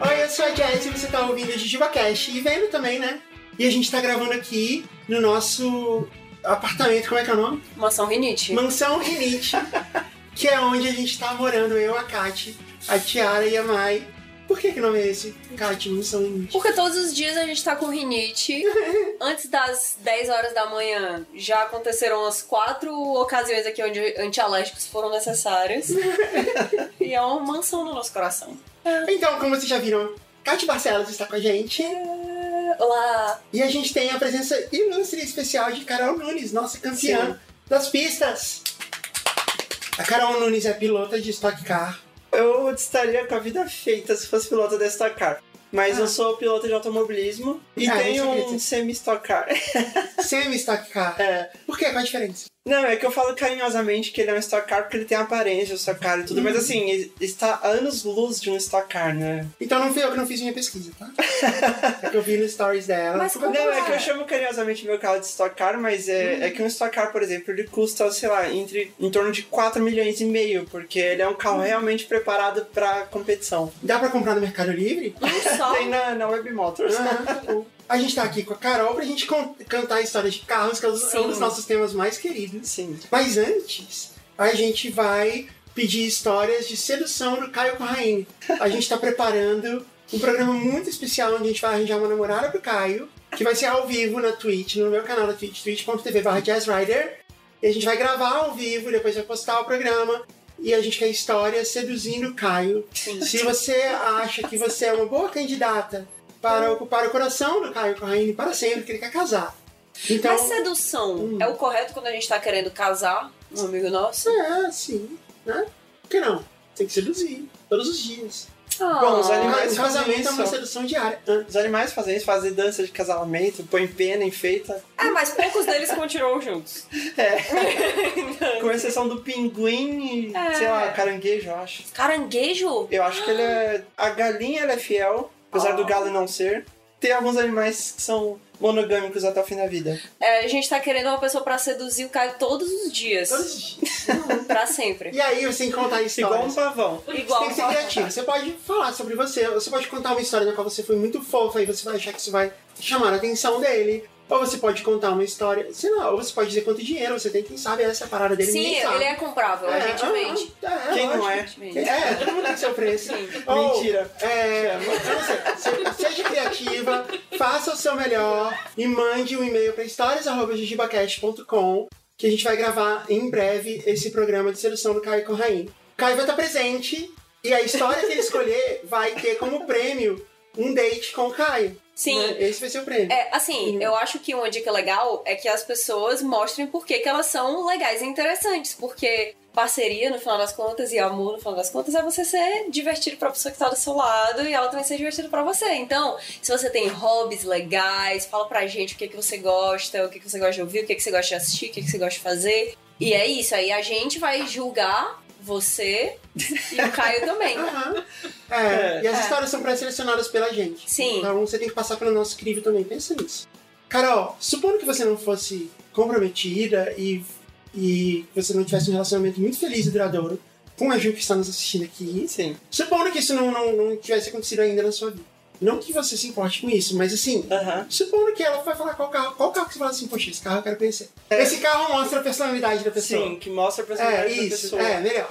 Oi, eu sou a Jess e você tá ouvindo o Jujuba Cash e vendo também, né? E a gente tá gravando aqui no nosso apartamento, como é que é o nome? Mansão Rinite. Mansão Rinite, que é onde a gente tá morando, eu, a Kati, a Tiara e a Mai. Por que que o nome é esse? Kati, Mansão Rinite. Porque todos os dias a gente tá com rinite. Antes das 10 horas da manhã, já aconteceram as quatro ocasiões aqui onde antialérgicos foram necessários. e é uma mansão no nosso coração. Então, como vocês já viram, Kati Barcelos está com a gente. Olá! E a gente tem a presença ilustre e especial de Carol Nunes, nossa campeã Sim. das pistas. A Carol Nunes é pilota de Stock Car. Eu estaria com a vida feita se fosse piloto da Stock Car. Mas Ah. eu sou piloto de automobilismo e Ah, tenho um semi-Stock Car. Semi-Stock Car. É. Por quê? Qual a diferença? Não, é que eu falo carinhosamente que ele é um Stock Car porque ele tem a aparência de Stock Car e tudo, mas assim, ele está a anos luz de um Stock Car, né? Então não fui eu que não fiz minha pesquisa, tá? é que eu vi no stories dela. Mas como Não, é é? que eu chamo carinhosamente meu carro de Stock Car, mas é, Hum. é que um Stock Car, por exemplo, ele custa, sei lá, entre, em torno de 4 milhões e meio, porque ele é um carro Hum. realmente preparado pra competição. Dá pra comprar no Mercado Livre? Um só. Tem na, na Web Motors. Ah, tá bom. A gente tá aqui com a Carol pra gente cantar histórias de carros, que é um dos- é um dos Sim. nossos temas mais queridos. Sim. Mas antes, a gente vai pedir histórias de sedução do Caio Corraine. A gente tá preparando um programa muito especial onde a gente vai arranjar uma namorada pro Caio, que vai ser ao vivo na Twitch, no meu canal da Twitch, twitch.tv barra jazzrider. E a gente vai gravar ao vivo, depois vai postar o programa. E a gente quer histórias seduzindo o Caio. Se você acha que você é uma boa candidata para ocupar o coração do Caio Corraine para sempre, que ele quer casar. Então, Mas sedução Hum. é o correto quando a gente tá querendo casar, um amigo nosso? É, sim. Né? Por que não? Tem que seduzir. Todos os dias. Bom, os Ah. animais casamento é uma sedução diária. Hã? Os animais fazem isso, fazem dança de casamento, põem pena, enfeita. É, mas poucos deles continuam juntos. É. Com exceção do pinguim e, É. sei lá, caranguejo, eu acho. Caranguejo? Eu acho que ele é. A galinha ela é fiel, apesar do galo não ser. Tem alguns animais que são monogâmicos até o fim da vida. É, a gente tá querendo uma pessoa pra seduzir o Caio todos os dias. Todos os dias. pra sempre. E aí você tem que contar Igual um histórias. pavão. Igual Tem que ser criativo. Você pode falar sobre você. Você pode contar uma história na qual você foi muito fofa e você vai achar que isso vai chamar a atenção dele. Ou você pode contar uma história, sei lá, ou você pode dizer quanto dinheiro você tem, quem sabe essa é a parada dele. Sim, ele é comprável, a gente vende. é, Quem não é? É, todo mundo tem seu preço. Sim. Ou, Mentira. É, não sei. Se- Seja criativa, faça o seu melhor e mande um e-mail para histórias.gigibacast.com que a gente vai gravar em breve esse programa de sedução do Caio Corraine. O Caio vai estar presente e a história que ele escolher vai ter como prêmio um date com o Caio. Sim. né? Esse vai ser o prêmio. É, assim, Uhum. eu acho que uma dica legal é que as pessoas mostrem por que que elas são legais e interessantes, porque parceria, no final das contas, e amor, no final das contas, é você ser divertido pra pessoa que tá do seu lado e ela também ser divertida pra você. Então, se você tem hobbies legais, fala pra gente o que que você gosta, o que que você gosta de ouvir, o que que você gosta de assistir, o que que você gosta de fazer. E é isso, aí a gente vai julgar você e o Caio também. Aham. É, e as É. histórias são pré-selecionadas pela gente. Sim. Então você tem que passar pelo nosso crivo também. Pensa nisso. Carol, supondo que você não fosse comprometida e, e você não tivesse um relacionamento muito feliz e duradouro com a Ju que está nos assistindo aqui, Sim. supondo que isso não, não, não tivesse acontecido ainda na sua vida. Não que você se importe com isso, mas assim, supondo que ela vai falar qual carro, qual carro que você fala assim, poxa, esse carro eu quero conhecer. Esse carro mostra a personalidade da pessoa. Sim, que mostra a É, personalidade da isso, pessoa. é, melhor.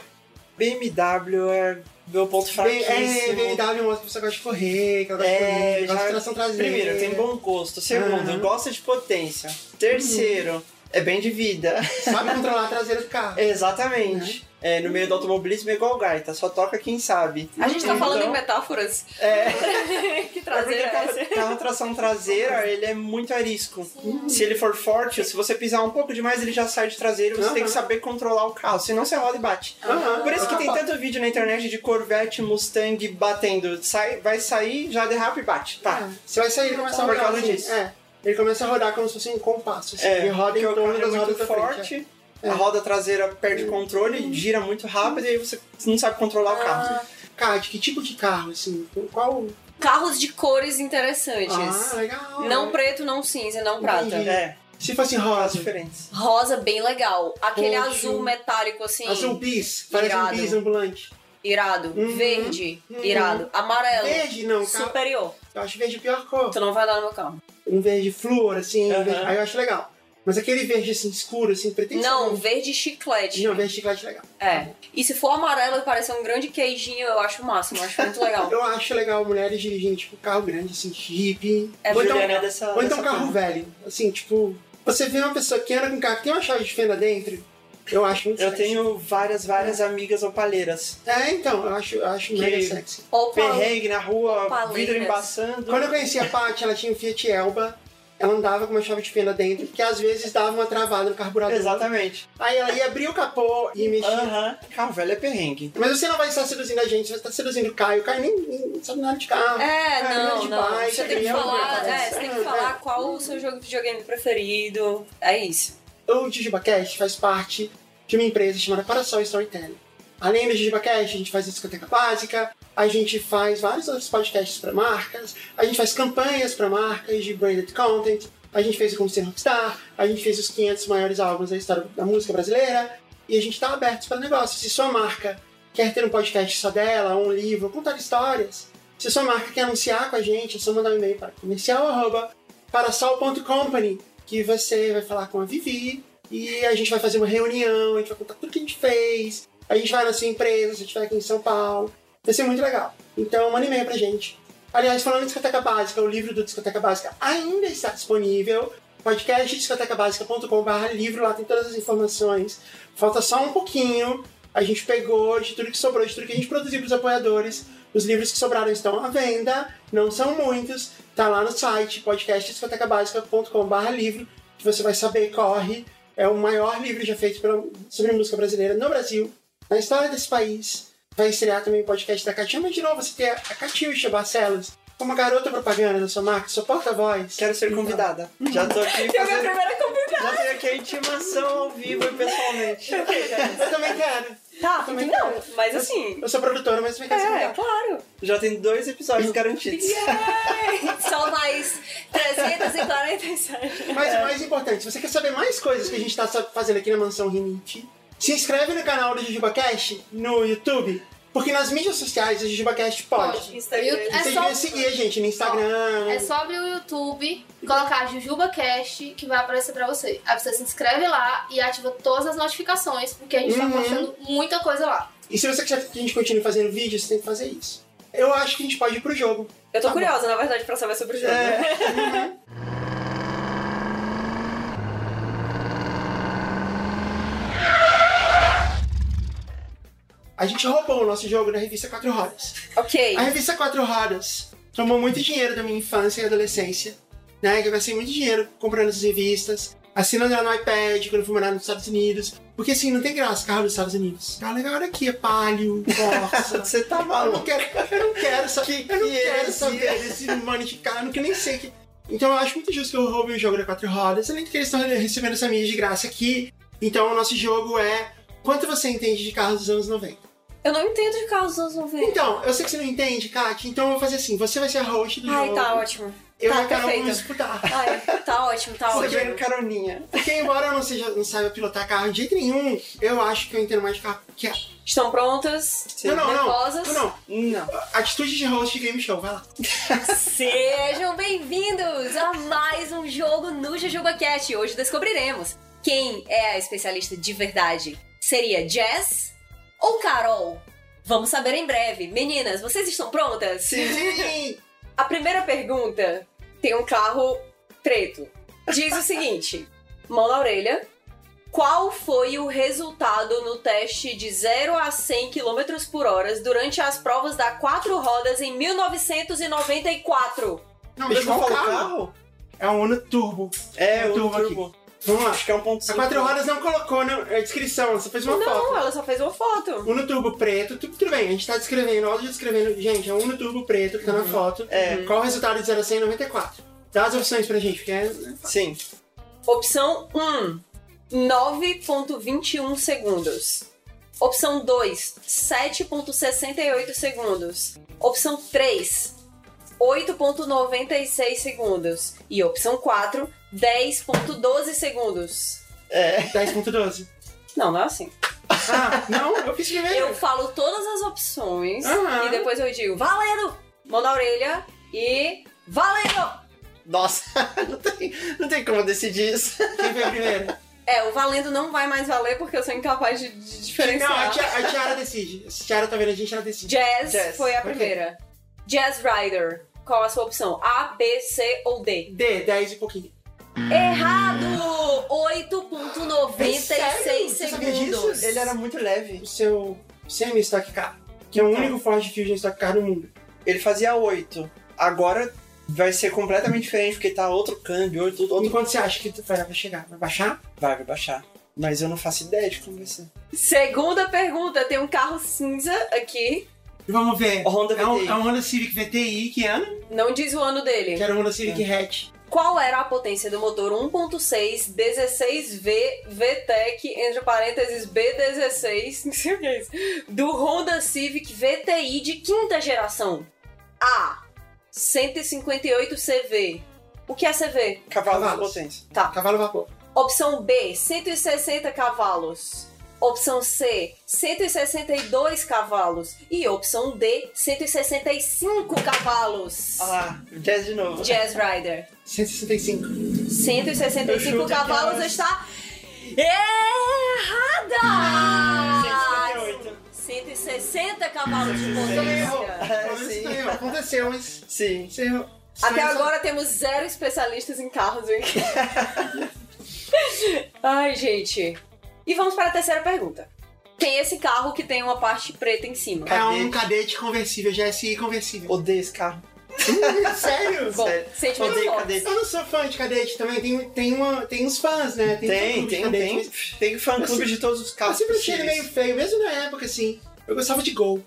BMW é meu ponto Bem, fraquíssimo. é, BMW mostra que você gosta de correr, que ela gosta de correr, É, gosta de tração traseira. Primeiro, tem bom gosto. Segundo, gosta de potência. Terceiro, é bem de vida. Sabe controlar a traseira do carro. Exatamente. É, no meio do automobilismo é igual gaita, só toca quem sabe. A gente tá Então, falando em metáforas. É, que é porque traseira é essa? carro, carro tração traseira, ele é muito arisco. Se ele for forte, se você pisar um pouco demais, ele já sai de traseiro, você Aham. tem que saber controlar o carro, senão você roda e bate. Aham. Por isso que tem tanto vídeo na internet de Corvette, Mustang batendo. Sai, vai sair, já derrapa e bate. Tá. Você vai sair e começa a Por rodar causa assim, disso. É. Ele começa a rodar como se fosse um compasso. Assim. É, ele roda em o torno é das rodas muito da frente. forte, É. a roda traseira perde controle, gira muito rápido e aí você não sabe controlar o carro. é. Kat, que tipo de carro, assim? Qual carros de cores interessantes. Ah, legal. Não preto, não cinza, não prata. É, Se fosse rosa, diferentes. Rosa bem legal. Aquele Roxo. azul metálico assim. azul bis, parece um Irado. bis ambulante. Irado. Uhum. Verde. Uhum. Irado. Amarelo. Verde, não, cara. Superior. Eu acho verde a pior cor. Tu não vai dar no meu carro. Um verde flúor, assim, Aham. verde- aí eu acho legal. Mas aquele verde, assim, escuro, assim, pretensão. Não, verde chiclete. Não, verde chiclete é legal. É. E se for amarelo e parecer um grande queijinho, eu acho o máximo. Eu acho muito legal. Eu acho legal mulheres dirigindo, tipo, carro grande, assim, Jeep. É ou então, é dessa, ou então dessa carro cor. velho. Assim, tipo, você vê uma pessoa que anda com um carro que tem uma chave de fenda dentro, eu acho muito Eu sexy. tenho várias, várias amigas opalheiras. É, então, eu acho, eu acho Que- mega sexy. Opa, Perrengue na rua, Opaleiras. vidro embaçando. Quando eu conheci a Paty, ela tinha um Fiat Elba. Ela andava com uma chave de fenda dentro, que às vezes dava uma travada no carburador. Exatamente. Aí ela ia abrir o capô e mexia. Aham. Carro velho é perrengue. Mas você não vai estar seduzindo a gente, você vai estar seduzindo o Caio. O Caio nem, nem sabe nada de carro. É, Cara, não, de não. bike, Você tem que é falar, é, você tem que É, falar qual o seu jogo de videogame preferido. É isso. O JujubaCast faz parte de uma empresa chamada Parasol Storytelling. Além do JujubaCast, a gente faz a discoteca básica, a gente faz vários outros podcasts para marcas, a gente faz campanhas para marcas de branded content, a gente fez o Como Ser Rockstar, a gente fez os 500 maiores álbuns da história da música brasileira, e a gente está aberto para negócios. Se sua marca quer ter um podcast só dela, um livro, contar histórias, se sua marca quer anunciar com a gente, é só mandar um e-mail para comercial.parasol.company que você vai falar com a Vivi e a gente vai fazer uma reunião, a gente vai contar tudo que a gente fez, a gente vai na sua empresa, você estiver aqui em São Paulo. Vai ser muito legal. Então, manda e-mail pra gente. Aliás, falando em Discoteca Básica, o livro do Discoteca Básica ainda está disponível. Podcast discotecabásica.com.br livro, lá tem todas as informações. Falta só um pouquinho. A gente pegou de tudo que sobrou, de tudo que a gente produziu para os apoiadores. Os livros que sobraram estão à venda, não são muitos. Tá lá no site podcastdiscotecabásica.com.br livro, que você vai saber, corre. É o maior livro já feito sobre música brasileira no Brasil, na história desse país. Vai estrear também o podcast da Katia, mas de novo você tem a a Catiuxa Barcelos como garota propaganda da sua marca, sua porta-voz. Quero ser convidada. Já tô aqui Eu minha fazendo... primeira convidada. Já tenho aqui a intimação ao vivo e pessoalmente. Eu também quero. Tá, Também não, quero. mas assim. Eu sou produtora, mas quero ser É, claro. Já tem dois episódios garantidos. Só mais 347. Mas o mais importante, se você quer saber mais coisas que a gente tá fazendo aqui na Mansão Rinite, se inscreve no canal do JujubaCast no YouTube, porque nas mídias sociais o JujubaCast pode. Pode. Instagram. Eu- é Você só- devia seguir a gente no Instagram. É só abrir o YouTube, colocar JujubaCast, que vai aparecer pra você. Aí você se inscreve lá e ativa todas as notificações, porque a gente Uhum. tá postando muita coisa lá. E se você quiser que a gente continue fazendo vídeos, você tem que fazer isso. Eu acho que a gente pode ir pro jogo. Eu tô Tá bom. curiosa, na verdade, pra saber sobre o jogo. É. A gente roubou o nosso jogo da revista Quatro Rodas. Ok. A revista Quatro Rodas tomou muito dinheiro da minha infância e adolescência, né? Que eu gastei muito dinheiro comprando essas revistas, assinando ela no iPad quando eu fui morar nos Estados Unidos. Porque assim, não tem graça carro dos Estados Unidos. Carro legal era aqui, é Palio, Corsa. Você tá Eu não maluco. quero, eu não quero saber, eu não que quero heresia. saber desse money de carro, eu quero nem sei que. Então eu acho muito justo que eu roube o jogo da quatro rodas, além de que eles estão recebendo essa mídia de graça aqui. Então o nosso jogo é quanto você entende de carros dos anos 90. Eu não entendo de carros dos anos 90. Então, eu sei que você não entende, Kátia, então eu vou fazer assim, você vai ser a host do Ai, jogo. tá ótimo. Eu tá e a Carol vamos disputar. Ai, tá ótimo, tá Você ótimo. vem no caroninha. Porque embora eu não, seja, não saiba pilotar carro de jeito nenhum, eu acho que eu entendo mais de carro que a... Estão prontas? Não, não, não, nervosas? não, não. Não. Atitude de host de game show, vai lá. Sejam bem-vindos a mais um jogo no JujubaCast. Hoje descobriremos quem é a especialista de verdade. Seria Jess ou Carol? Vamos saber em breve. Meninas, vocês estão prontas? Sim! A primeira pergunta tem um carro preto. Diz o seguinte: mão na orelha. Qual foi o resultado no teste de 0 a 100 km por hora durante as provas da quatro rodas em 1994? Não, Deixa deixa eu falar o carro. carro? É um Uno Turbo. É, o turbo aqui. turbo. Vamos lá. Acho que é um ponto A quatro rodas não colocou na na descrição, você fez uma Não, foto. ela só fez uma foto. Uno Turbo preto, tudo, tudo bem, a gente tá descrevendo, áudio descrevendo, gente, é um Uno Turbo preto que tá na foto. É. Qual o resultado de 0 a 100 em 94? Dá as opções pra gente, porque é... Sim. Opção 1, 9.21 segundos. Opção 2, 7.68 segundos. Opção 3, 8.96 segundos. E opção 4, 10.12 segundos. É. 10.12. Não, não é assim. Ah, não, eu fiz primeiro. Eu falo todas as opções Aham. e depois eu digo valendo! Mão na orelha e valendo! Nossa, não tem, não tem como decidir isso. Quem foi primeiro? É, o valendo não vai mais valer porque eu sou incapaz de, de Não, a diferenciar. Tiara, a Tiara decide. Se a Tiara tá vendo a gente, ela decide. Jazz, Jazz, foi a primeira. Jazz Rider. Qual a sua opção? A, B, C ou D? D, 10 e pouquinho. Errado! É sério? 8.96 Você sabia segundos. disso? Ele era muito leve. O seu semi-stock car, que é o único Ford Fusion Stock Car do mundo. Ele fazia 8. Agora vai ser completamente diferente, porque tá outro câmbio, outro, outro... Enquanto você acha que vai, vai chegar? Vai baixar? Vai, vai baixar. Mas eu não faço ideia de como vai ser. Segunda pergunta, tem um carro cinza aqui. Vamos ver. O Honda é, um, VTI. é um Honda Civic VTI, que ano? Não diz o ano dele. Que era um Honda Civic Hatch. Qual era a potência do motor 1.6 16V VTEC, entre parênteses B16, não sei o que é isso, do Honda Civic VTI de quinta geração? A. 158 CV. O que é CV? Cavalo de Cavalos. potência. Tá. Cavalo vapor. Opção B, 160 cavalos. Opção C, 162 cavalos. E opção D, 165 cavalos. Ah lá, jazz de novo. Jazz Rider. 165. 165 Eu chuto cavalos que é- está errada! 158. 160 cavalos de potência. É, sim. errou. Aconteceu, mas Sim. errou. Até Só- agora temos zero especialistas em carros aqui. Ai, gente. E vamos para a terceira pergunta. Tem esse carro que tem uma parte preta em cima. É um cadete conversível, GSI conversível. Odeio esse carro. Sério? Bom, Sério. sentimentos Odeio fortes. cadete. Eu não sou fã de cadete também, tem, tem, uma, tem uns fãs, né? Tem, tem, cadete, tem. Tem fã clube de todos os Eu carros sempre achei ele possíveis. meio feio, mesmo na época, assim. Eu gostava de Gol.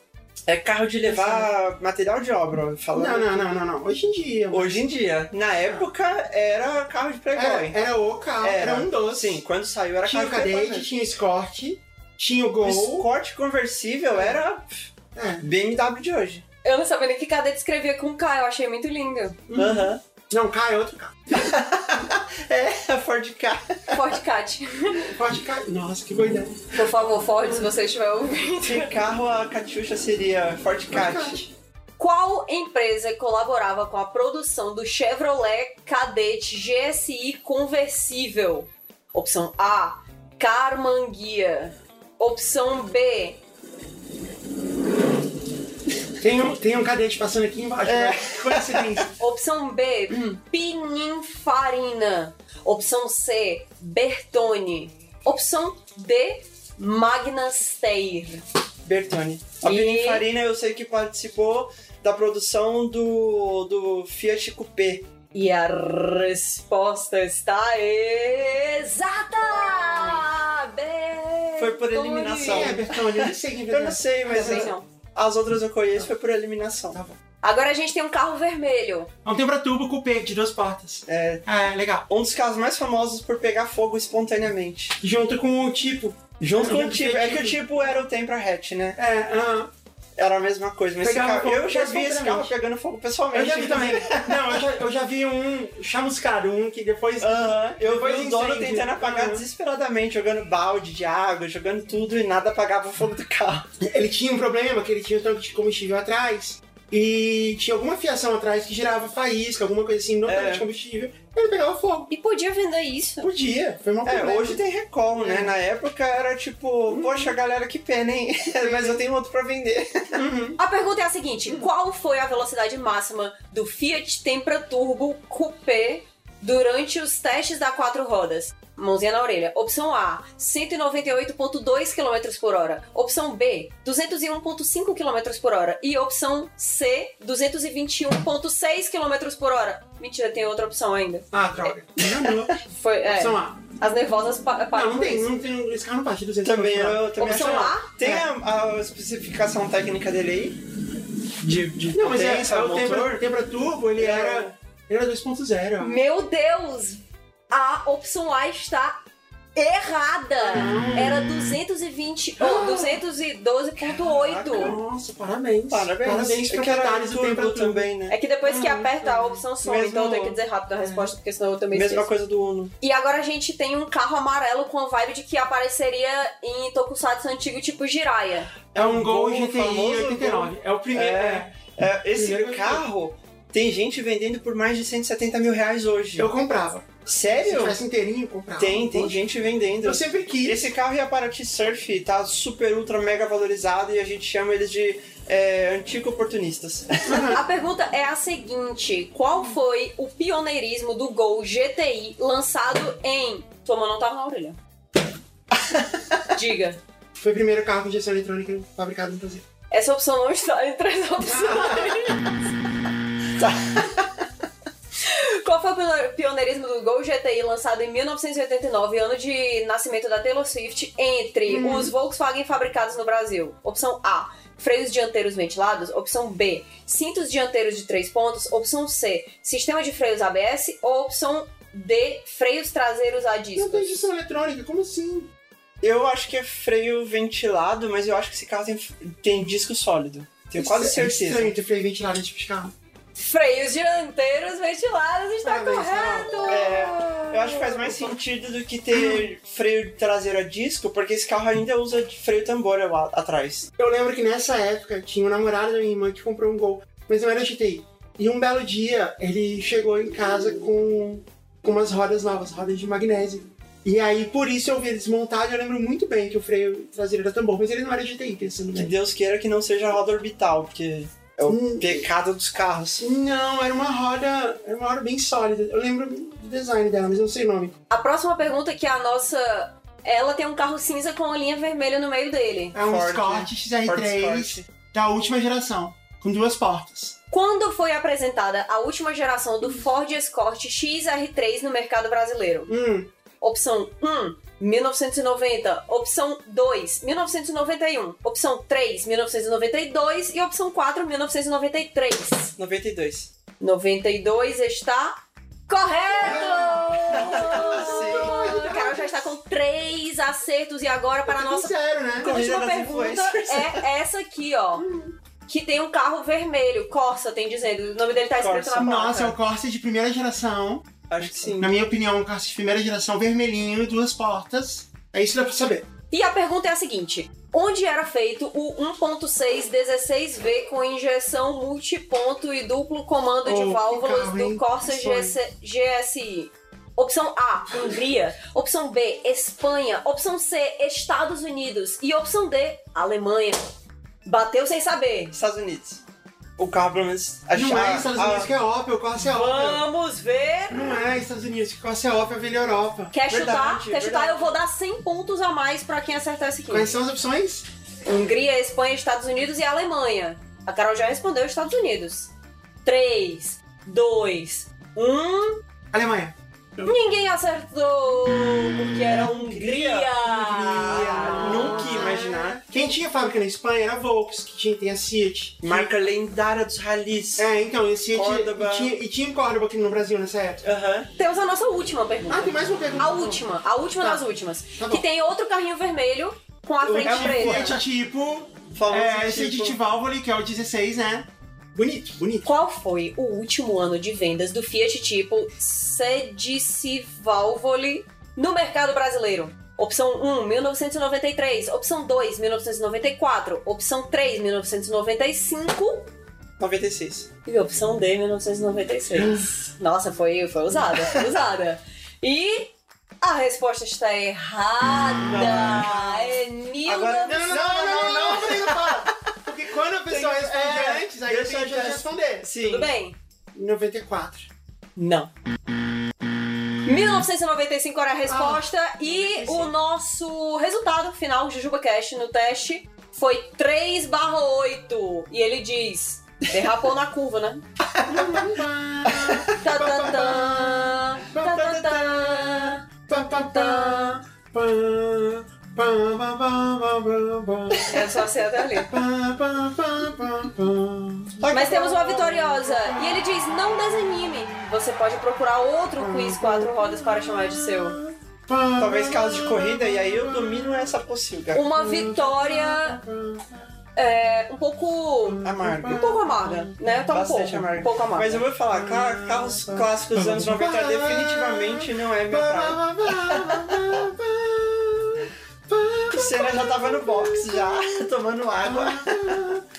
É carro de levar material de obra, falando. Não, não, não, não, não. Hoje em dia. mano. Hoje em dia. Na época, era carro de Era, playboy. era o carro, era, um doce. Sim, quando saiu era Tinha o carro de playboy. cadete, tinha o Escort, tinha o O Gol. Escort conversível era É. BMW de hoje. Eu não sabia nem que cadete escrevia com K, eu achei muito lindo. Aham. Não, K é outro carro. É, a Ford K. Ford Cat. Pode K. Nossa, que boa ideia. Por favor, Ford, se você estiver ouvindo. De carro, a Catiuxa seria Ford Cat. Qual empresa colaborava com a produção do Chevrolet Cadete GSI conversível? Opção A, Carmanguia. Opção B, Tem um, tem um cadete passando aqui embaixo. É. né? Opção B, Pininfarina. Opção C, Bertone. Opção D, Magna Steyr. Bertone. A E- Pininfarina eu sei que participou da produção do, do Fiat Coupé. E a resposta está exata! Bertone. Foi por eliminação. É Bertone? Eu nem sei quem é Eu não sei, mas Também as, não. As outras eu conheço foi por eliminação. Tá bom. Agora a gente tem um carro vermelho. É um Tempra-Turbo Coupé de duas portas. É É, legal. um dos carros mais famosos por pegar fogo espontaneamente. Junto com o tipo. Junto com o tipo. É que o tipo. era o Tempra hatch, né? É, ah, Era a mesma coisa. Mas Pegava carro, eu já vi esse carro pegando fogo pessoalmente. eu já vi também. Não, eu já, eu já vi um chamuscado, um que depois. Aham, eu Depois vi o dono tentando apagar Aham. desesperadamente, jogando balde de água, jogando tudo e nada apagava o fogo do carro. Ele tinha um problema, que ele tinha um tanque de combustível atrás. E tinha alguma fiação atrás que gerava faísca, alguma coisa assim no É. tanque de combustível. E ele pegava fogo. E podia vender isso. Podia, foi mal É, problema. hoje tem recall, né? É. Na época era tipo, poxa, galera, que pena, hein? Mas eu tenho outro pra vender. A pergunta é a seguinte: qual foi a velocidade máxima do Fiat Tempra Turbo Coupé durante os testes da quatro rodas? Mãozinha na orelha. Opção A, 198,2 km por hora. Opção B, 201,5 km por hora. E opção C, 221,6 km por hora. Mentira, tem outra opção ainda. Ah, droga. Enganou. Foi, é, Opção A. as nervosas pa param Não, não tem, isso. não tem. Esse carro não parte de 200 Também eu também Opção acho. A? Tem É. a, a especificação técnica dele aí? De, de Não, mas é, potência, é o motor? Tempra, Tempra Turbo, ele É. era. Ele era 2.0. ó. Meu Deus! A opção A está errada. Era 220 ou 212.8. Nossa, parabéns. Parabéns. Parabéns, Eu quero proprietários do Turbo. também, né? É que depois que Ah, aperta a opção some, Mesmo- então eu tenho que dizer rápido a resposta, porque senão eu também Mesma esqueço. coisa do Uno. E agora a gente tem um carro amarelo com a vibe de que apareceria em Tokusatsu antigo tipo Jiraiya. É um Gol Gol GTI famoso 89. É o primeiro. É. É, esse Primeiro que eu carro tem gente vendendo por mais de 170 mil reais hoje. Eu comprava. Se Sério? tivesse inteirinho, eu comprava. Tem, tem Poxa, gente vendendo. Eu sempre quis. Esse carro e a Paraty Surf tá super, ultra, mega valorizado e a gente chama eles de é, antigo oportunistas. A pergunta é a seguinte: qual foi o pioneirismo do Gol GTI lançado em. Tua mão não tava na orelha. Diga. Foi o primeiro carro com injeção eletrônica fabricado no Brasil. Essa opção não está entre as opções. Qual foi o pioneirismo do Gol GTI lançado em 1989, ano de nascimento da Taylor Swift, entre os Volkswagen fabricados no Brasil? Opção A. Freios dianteiros ventilados. Opção B. Cintos dianteiros de três pontos. Opção C. Sistema de freios ABS. Ou opção D. Freios traseiros a Não tem injeção eletrônica, como assim? Eu acho que é freio ventilado, mas eu acho que esse carro tem, tem disco sólido. Tenho quase É certeza. estranho ter freio ventilado nesse tipo de carro. Freios dianteiros ventilados está Parabéns, correto! É, Eu acho que faz mais sentido do que ter freio traseiro a disco, porque esse carro ainda usa freio tambor lá atrás. Eu lembro que nessa época tinha um namorado da minha irmã que comprou um Gol, mas não era GTI. E um belo dia ele chegou em casa com, com umas rodas novas, rodas de magnésio. E aí, por isso eu vi ele desmontado, eu lembro muito bem que o freio traseiro era tambor, mas ele não era GTI, pensando Que bem. Deus queira que não seja roda orbital, porque é o Hum. pecado dos carros. Não, era uma roda, era uma roda bem sólida. Eu lembro do design dela, mas eu não sei o nome. A próxima pergunta que é a nossa. Ela tem um carro cinza com uma linha vermelha no meio dele. É um Ford, Escort XR3 Ford Escort. da última geração, com duas portas. Quando foi apresentada a última geração do Ford Escort XR3 no mercado brasileiro? Hum, Opção 1, 1990. Opção 2, 1991. Opção 3, 1992. E opção 4, 1993. 92. 92 está correto! Sim. O Carol já está com três acertos e agora para a nossa sincero, né? Última pergunta é essa aqui, ó. Que tem um carro vermelho, Corsa, tem dizendo. O nome dele tá escrito Corsa. na placa. Nossa, é o Corsa de primeira geração. Acho que sim. Na minha opinião, um Corsa de primeira geração vermelhinho, duas portas. É isso que dá pra saber. E a pergunta é a seguinte: onde era feito o 1.6 16V com injeção multiponto e duplo comando de Oh, que válvulas carro, do? Corsa. GS GSI? Opção A, Hungria. Opção B, Espanha. Opção C, Estados Unidos. E opção D, Alemanha. Bateu sem saber. Estados Unidos. O carro, pelo menos. Acho Não a- é Estados a- Unidos que é Opel, o Corsa é Opel. Vamos ver. Não é Estados Unidos que o Corsa é Opel, é a velha Europa. Quer chutar? Verdade, Quer chutar? Eu vou dar 100 pontos a mais pra quem acertar esse aqui. Quais são as opções? Hungria, Espanha, Estados Unidos e Alemanha. A Carol já respondeu Estados Unidos. 3, 2, 1. Alemanha. Ninguém acertou! Porque era Hungria! Hungria. Nunca ia imaginar. Quem tinha fábrica na Espanha era a Volks, que tinha, tem a Seat. Marca lendária dos ralis. É, então, e Seat Córdoba. e tinha, e tinha um Córdoba aqui no Brasil nessa época. Aham. Temos a nossa última pergunta. Ah, tem mais uma pergunta. A última, a última Tá. das últimas. Tá bom. que tem outro carrinho vermelho com a frente É um preta. Fiat tipo... Famoso É, tipo- Seat de válvula, que é o 16, né? Bonito, bonito. Qual foi o último ano de vendas do Fiat Tipo Sedici Valvole no mercado brasileiro? Opção 1, 1993. Opção 2, 1994. Opção 3, 1995. 96. E opção D, 1996. Nossa, foi, foi usada, foi usada. E a resposta está errada. É Agora- 1900. Não, não, não, não, não, não, Rodrigo, para. Porque quando a pessoa Tem- responde é, antes, aí eu deixa tenho que responder. Sim. Tudo bem? 94. Não. 1995 era a resposta e o nosso resultado final, Jujuba Cash, no teste foi 3 barra 8. E ele diz, derrapou na curva, né? Tá, tá, tá, tá, tá, tá. Pam, pam, pam, pam, Eu só sei até ali. Mas temos uma vitoriosa. E ele diz, não desanime. Você pode procurar outro quiz quatro rodas para chamar de seu. Talvez carros de corrida, e aí eu domino essa pocilga. Uma vitória é, um pouco. Amarga. Um pouco amarga, né? Tá um pouco, amarga. um pouco amarga. Mas eu vou falar, ca- carros clássicos dos anos 90 definitivamente não é meu praia. A cena já tava no box já, tomando água.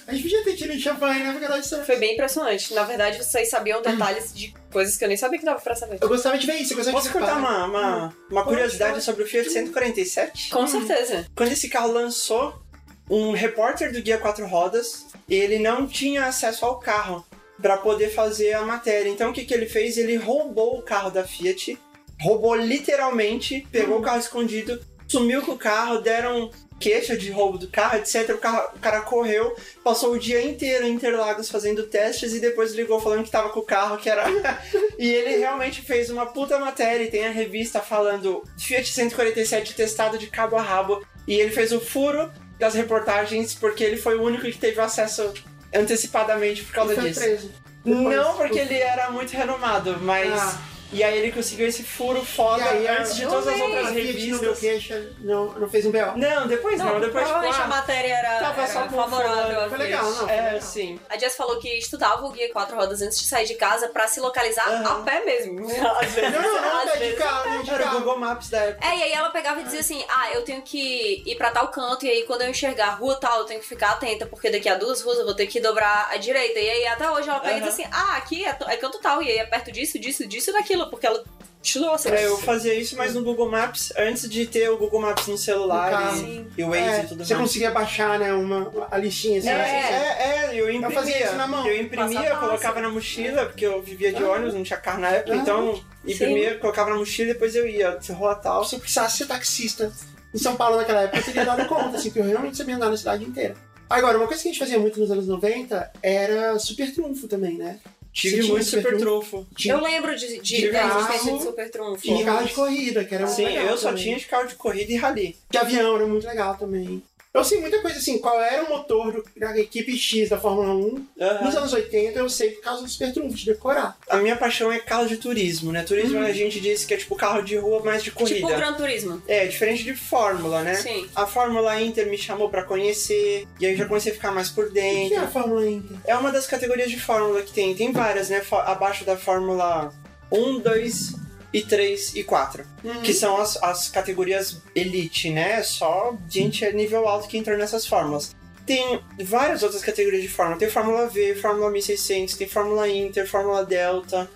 A gente podia ter tido um champanhe, né? Porque nós Foi bem impressionante. Na verdade, vocês sabiam detalhes de coisas que eu nem sabia que dava pra saber. Eu gostava de ver isso, eu gostava Posso de ver contar uma, uma, uma curiosidade sobre o Fiat 147? Com certeza. Quando esse carro lançou, um repórter do Guia Quatro Rodas, ele não tinha acesso ao carro para poder fazer a matéria. Então o que, que ele fez? Ele roubou o carro da Fiat, roubou literalmente, pegou o carro escondido, sumiu com o carro, deram queixa de roubo do carro, etc. O, carro- o cara correu, passou o dia inteiro em Interlagos fazendo testes e depois ligou falando que tava com o carro, que era. e ele realmente fez uma puta matéria e tem a revista falando Fiat 147 testado de cabo a rabo. E ele fez o furo das reportagens porque ele foi o único que teve acesso antecipadamente por causa disso. preso. Não porque ele era muito renomado, mas. Ah. E aí ele conseguiu esse furo foda E aí, antes de todas as outras A Fiat não revistas. queixa, não, não fez um B.O. Não, depois não, depois tipo, provavelmente a ah, matéria era, tava era só favorável a Foi legal, não? É, sim. A Jess falou que estudava o Guia Quatro Rodas antes de sair de casa pra se localizar Aham. a pé mesmo. Às vezes. Não, não, não, tá de carro, de Era o carro. Google Maps da época. É, e aí ela pegava e dizia assim: Ah, eu tenho que ir pra tal canto, e aí quando eu enxergar a rua tal, eu tenho que ficar atenta, porque daqui a duas ruas eu vou ter que dobrar à direita. E aí até hoje ela pega e diz assim: Ah, aqui é, é canto tal, e aí é perto disso, disso, disso e daquilo, porque ela estudou assim. É, eu fazia isso, mas no Google Maps, antes de ter o Google Maps no celular e, e o Waze É, e tudo você mais. conseguia baixar, né, uma, a listinha assim. É, assim, é, é, eu imprimia. fazia isso na mão. Eu imprimia, Passo a passo. colocava na mochila, porque eu vivia de Ah. ônibus, não tinha carro na época, Ah. então imprimia, colocava na mochila e depois eu ia, rua tal. Se eu precisasse ser taxista em São Paulo naquela época, eu teria dado conta, assim, porque eu realmente sabia andar na cidade inteira. Agora, uma coisa que a gente fazia muito nos anos 90 era super trunfo também, né? Tive muito super super trunfo? trunfo. Tinha, Eu lembro de, de, da carro, existência de Super Trunfo. tinha carro de corrida, que era muito Sim, legal eu só também. tinha de carro de corrida e rally. De avião era muito legal também. Eu sei muita coisa assim, qual era o motor do- da equipe X da Fórmula 1. Aham. Nos anos 80 eu sei por causa do super trunfo, de decorar. A minha paixão é carro de turismo, né? Turismo a gente diz que é tipo carro de rua, mas de corrida. Tipo o Gran Turismo. É, diferente de Fórmula, né? Sim. A Fórmula Inter me chamou pra conhecer, e aí eu já comecei a ficar mais por O que é dentro. a Fórmula Inter? É uma das categorias de Fórmula que tem. Tem várias, né? Abaixo da Fórmula 1, 2 e 3 e 4. Que são as, as categorias elite, né? Só gente a nível alto que entrou nessas fórmulas. Tem várias outras categorias de Fórmula. Tem Fórmula V, Fórmula 1600, tem Fórmula Inter, Fórmula Delta.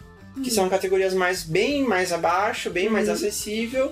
Que são categorias mais bem mais abaixo, bem mais Uhum. acessível.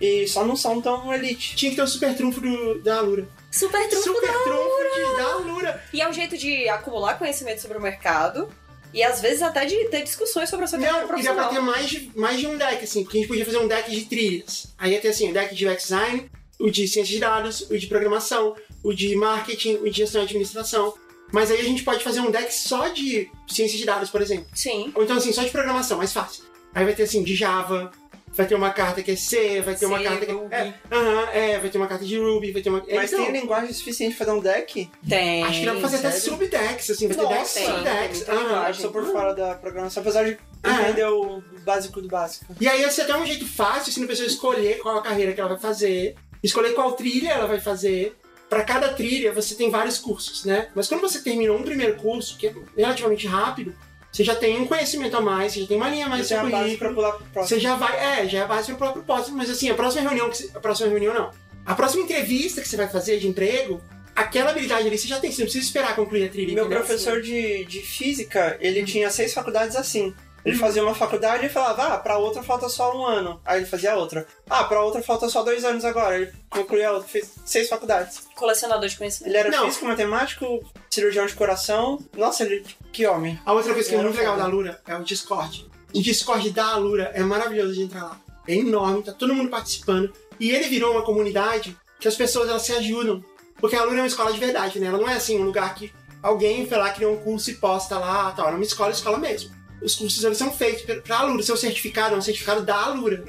E só não são tão elite. Tinha que ter o super trunfo do, da Alura. Super Trunfo Super não. trunfo de, da Alura. E é um jeito de acumular conhecimento sobre o mercado. E às vezes até de ter discussões sobre a sua carreira Não, e dá pra profissional. ter mais de, mais de um deck, assim, porque a gente podia fazer um deck de trilhas. Aí ia ter assim, o deck de UX design, o de ciência de dados, o de programação, o de marketing, o de gestão e administração. Mas aí a gente pode fazer um deck só de ciência de dados, por exemplo. Sim. Ou então assim, só de programação, mais fácil. Aí vai ter assim, de Java, vai ter uma carta que é C, vai ter uma C, carta que Ruby. é. Aham, é, vai ter uma carta de Ruby, vai ter uma. Mas então, tem linguagem suficiente pra fazer um deck? Tem. Acho que dá pra fazer até sério? subdecks, assim, vai ter Nossa, decks, subdecks. linguagem. Sou por fora da programação, apesar de Ah, é? entender o básico do básico. E aí esse é até um jeito fácil, assim, da pessoa escolher qual a carreira que ela vai fazer, escolher qual trilha ela vai fazer. Pra cada trilha você tem vários cursos, né? Mas quando você terminou um primeiro curso, que é relativamente rápido, você já tem um conhecimento a mais, você já tem uma linha a mais é seu base pra pular pro próximo. Você já vai, é, já é a base para o próprio propósito, mas assim, a próxima reunião, que você- a próxima reunião não. A próxima entrevista que você vai fazer de emprego, aquela habilidade ali você já tem, você não precisa esperar concluir a trilha. Meu professor de, de física, ele tinha seis faculdades assim. Ele fazia uma faculdade e falava, ah, pra outra falta só um ano. Aí ele fazia outra. Ah, pra outra falta só dois anos agora. Ele concluía a outra, fez seis faculdades. Colecionador de conhecimento. Ele era Não. físico, matemático, cirurgião de coração. Nossa, ele. Que homem. A outra coisa que é muito legal da Alura é o Discord. O Discord da Alura é maravilhoso de entrar lá. É enorme, tá todo mundo participando. E ele virou uma comunidade que as pessoas elas se ajudam. Porque a Alura é uma escola de verdade, né? Ela não é assim um lugar que alguém foi lá, criou um curso e posta lá, tal. Ela é uma escola, escola mesmo. Os cursos eles são feitos pra- pra Alura. Seu certificado é um certificado da Alura.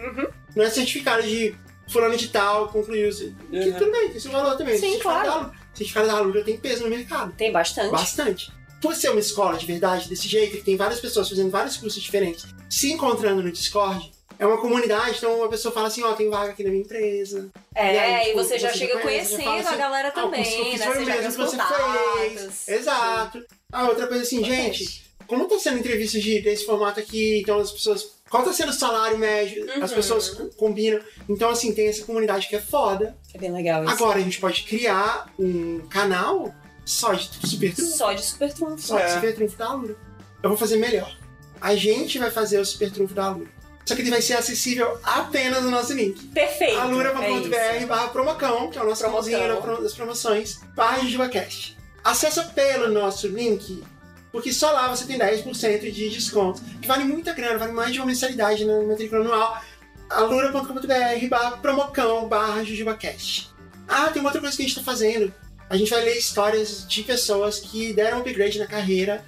Não é certificado de fulano de tal, concluiu. Que Uhum. tudo bem, tem seu valor também. Sim, certificado claro. da. Certificado da Alura tem peso no mercado. Tem bastante. Bastante. Por ser uma escola de verdade desse jeito, que tem várias pessoas fazendo vários cursos diferentes, se encontrando no Discord, é uma comunidade, então uma pessoa fala assim, ó, tem vaga aqui na minha empresa. É, E aí, e, tipo, você já você chega já conhece, já conhecendo assim, a galera Ah, o curso também, que né? foi Você o já mesmo que você fez. Exato. A outra coisa assim, gente, como tá sendo entrevistas de, desse formato aqui, então as pessoas. Qual tá sendo o salário médio? As Uhum. pessoas co- combinam. Então, assim, tem essa comunidade que é foda. É bem legal isso. Agora a gente pode criar um canal só de super trunfo. Só de super trunfo. Só de É. super trunfo da Alura. Eu vou fazer melhor. A gente vai fazer o super trunfo da Alura. Só que ele vai ser acessível apenas no nosso link. Perfeito. é alura.br isso. barra promocão, que é o nosso pro- das promoções, barra JujubaCast. Acessa pelo nosso link, porque só lá você tem 10% de desconto, que vale muita grana, vale mais de uma mensalidade na matrícula anual. alura.com.br barra promocão barra JujubaCast. Ah, tem uma outra coisa que a gente tá fazendo. A gente vai ler histórias de pessoas que deram upgrade na carreira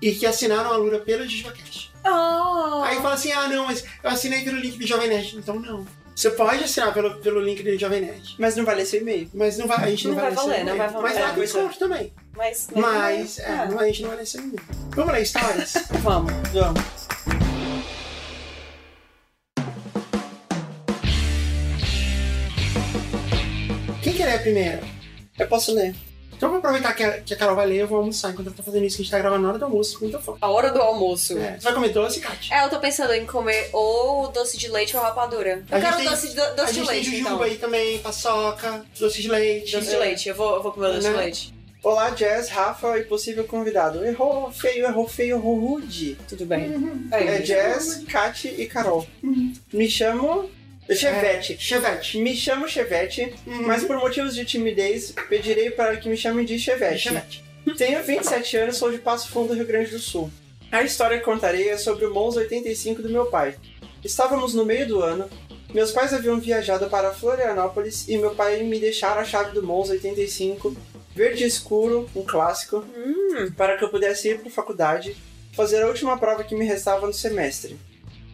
e que assinaram a Alura pelo JujubaCast. Oh. Aí fala assim, ah não, mas eu assinei pelo link do Jovem Nerd. Então não. Você pode assinar pelo, pelo link do Jovem Nerd. Mas não vale seu e-mail. Mas não vai, a gente não, Não vai, vai valer, ler não vai valer. Mas lá É, tem pois é. desconto também. Mas, Mas, é, Ah, não, a gente não seu e-mail. Vamos ler histórias? Vamos. Vamos. Quem quer ler a primeira? Eu posso ler. Então vou aproveitar que a, que a Carol vai ler, eu vou almoçar enquanto ela tá fazendo isso, que a gente tá gravando na hora do almoço, com muita fome. A hora do almoço. É, você vai comer doce, Kátia? É, eu tô pensando em comer ou doce de leite ou rapadura. A Eu gente quero tem- doce de, a doce de gente leite, tem então. jujuba aí também, paçoca, doce de leite. Doce de leite, eu vou, eu vou comer doce Né? de leite. Olá, Jazz, Rafa e possível convidado. Errou feio, errou feio, errou rude. Tudo bem. É Jazz, Kat e Carol. Me chamo Chevette. É, Chevette. Me chamo Chevette, Uhum. mas por motivos de timidez, pedirei para que me chamem de Chevette. Chevette. Tenho 27 anos, sou de Passo Fundo, Rio Grande do Sul. A história que contarei é sobre o Monza 85 do meu pai. Estávamos no meio do ano, meus pais haviam viajado para Florianópolis e meu pai me deixara a chave do Monza 85, verde escuro, um clássico, para que eu pudesse ir para a faculdade, fazer a última prova que me restava no semestre.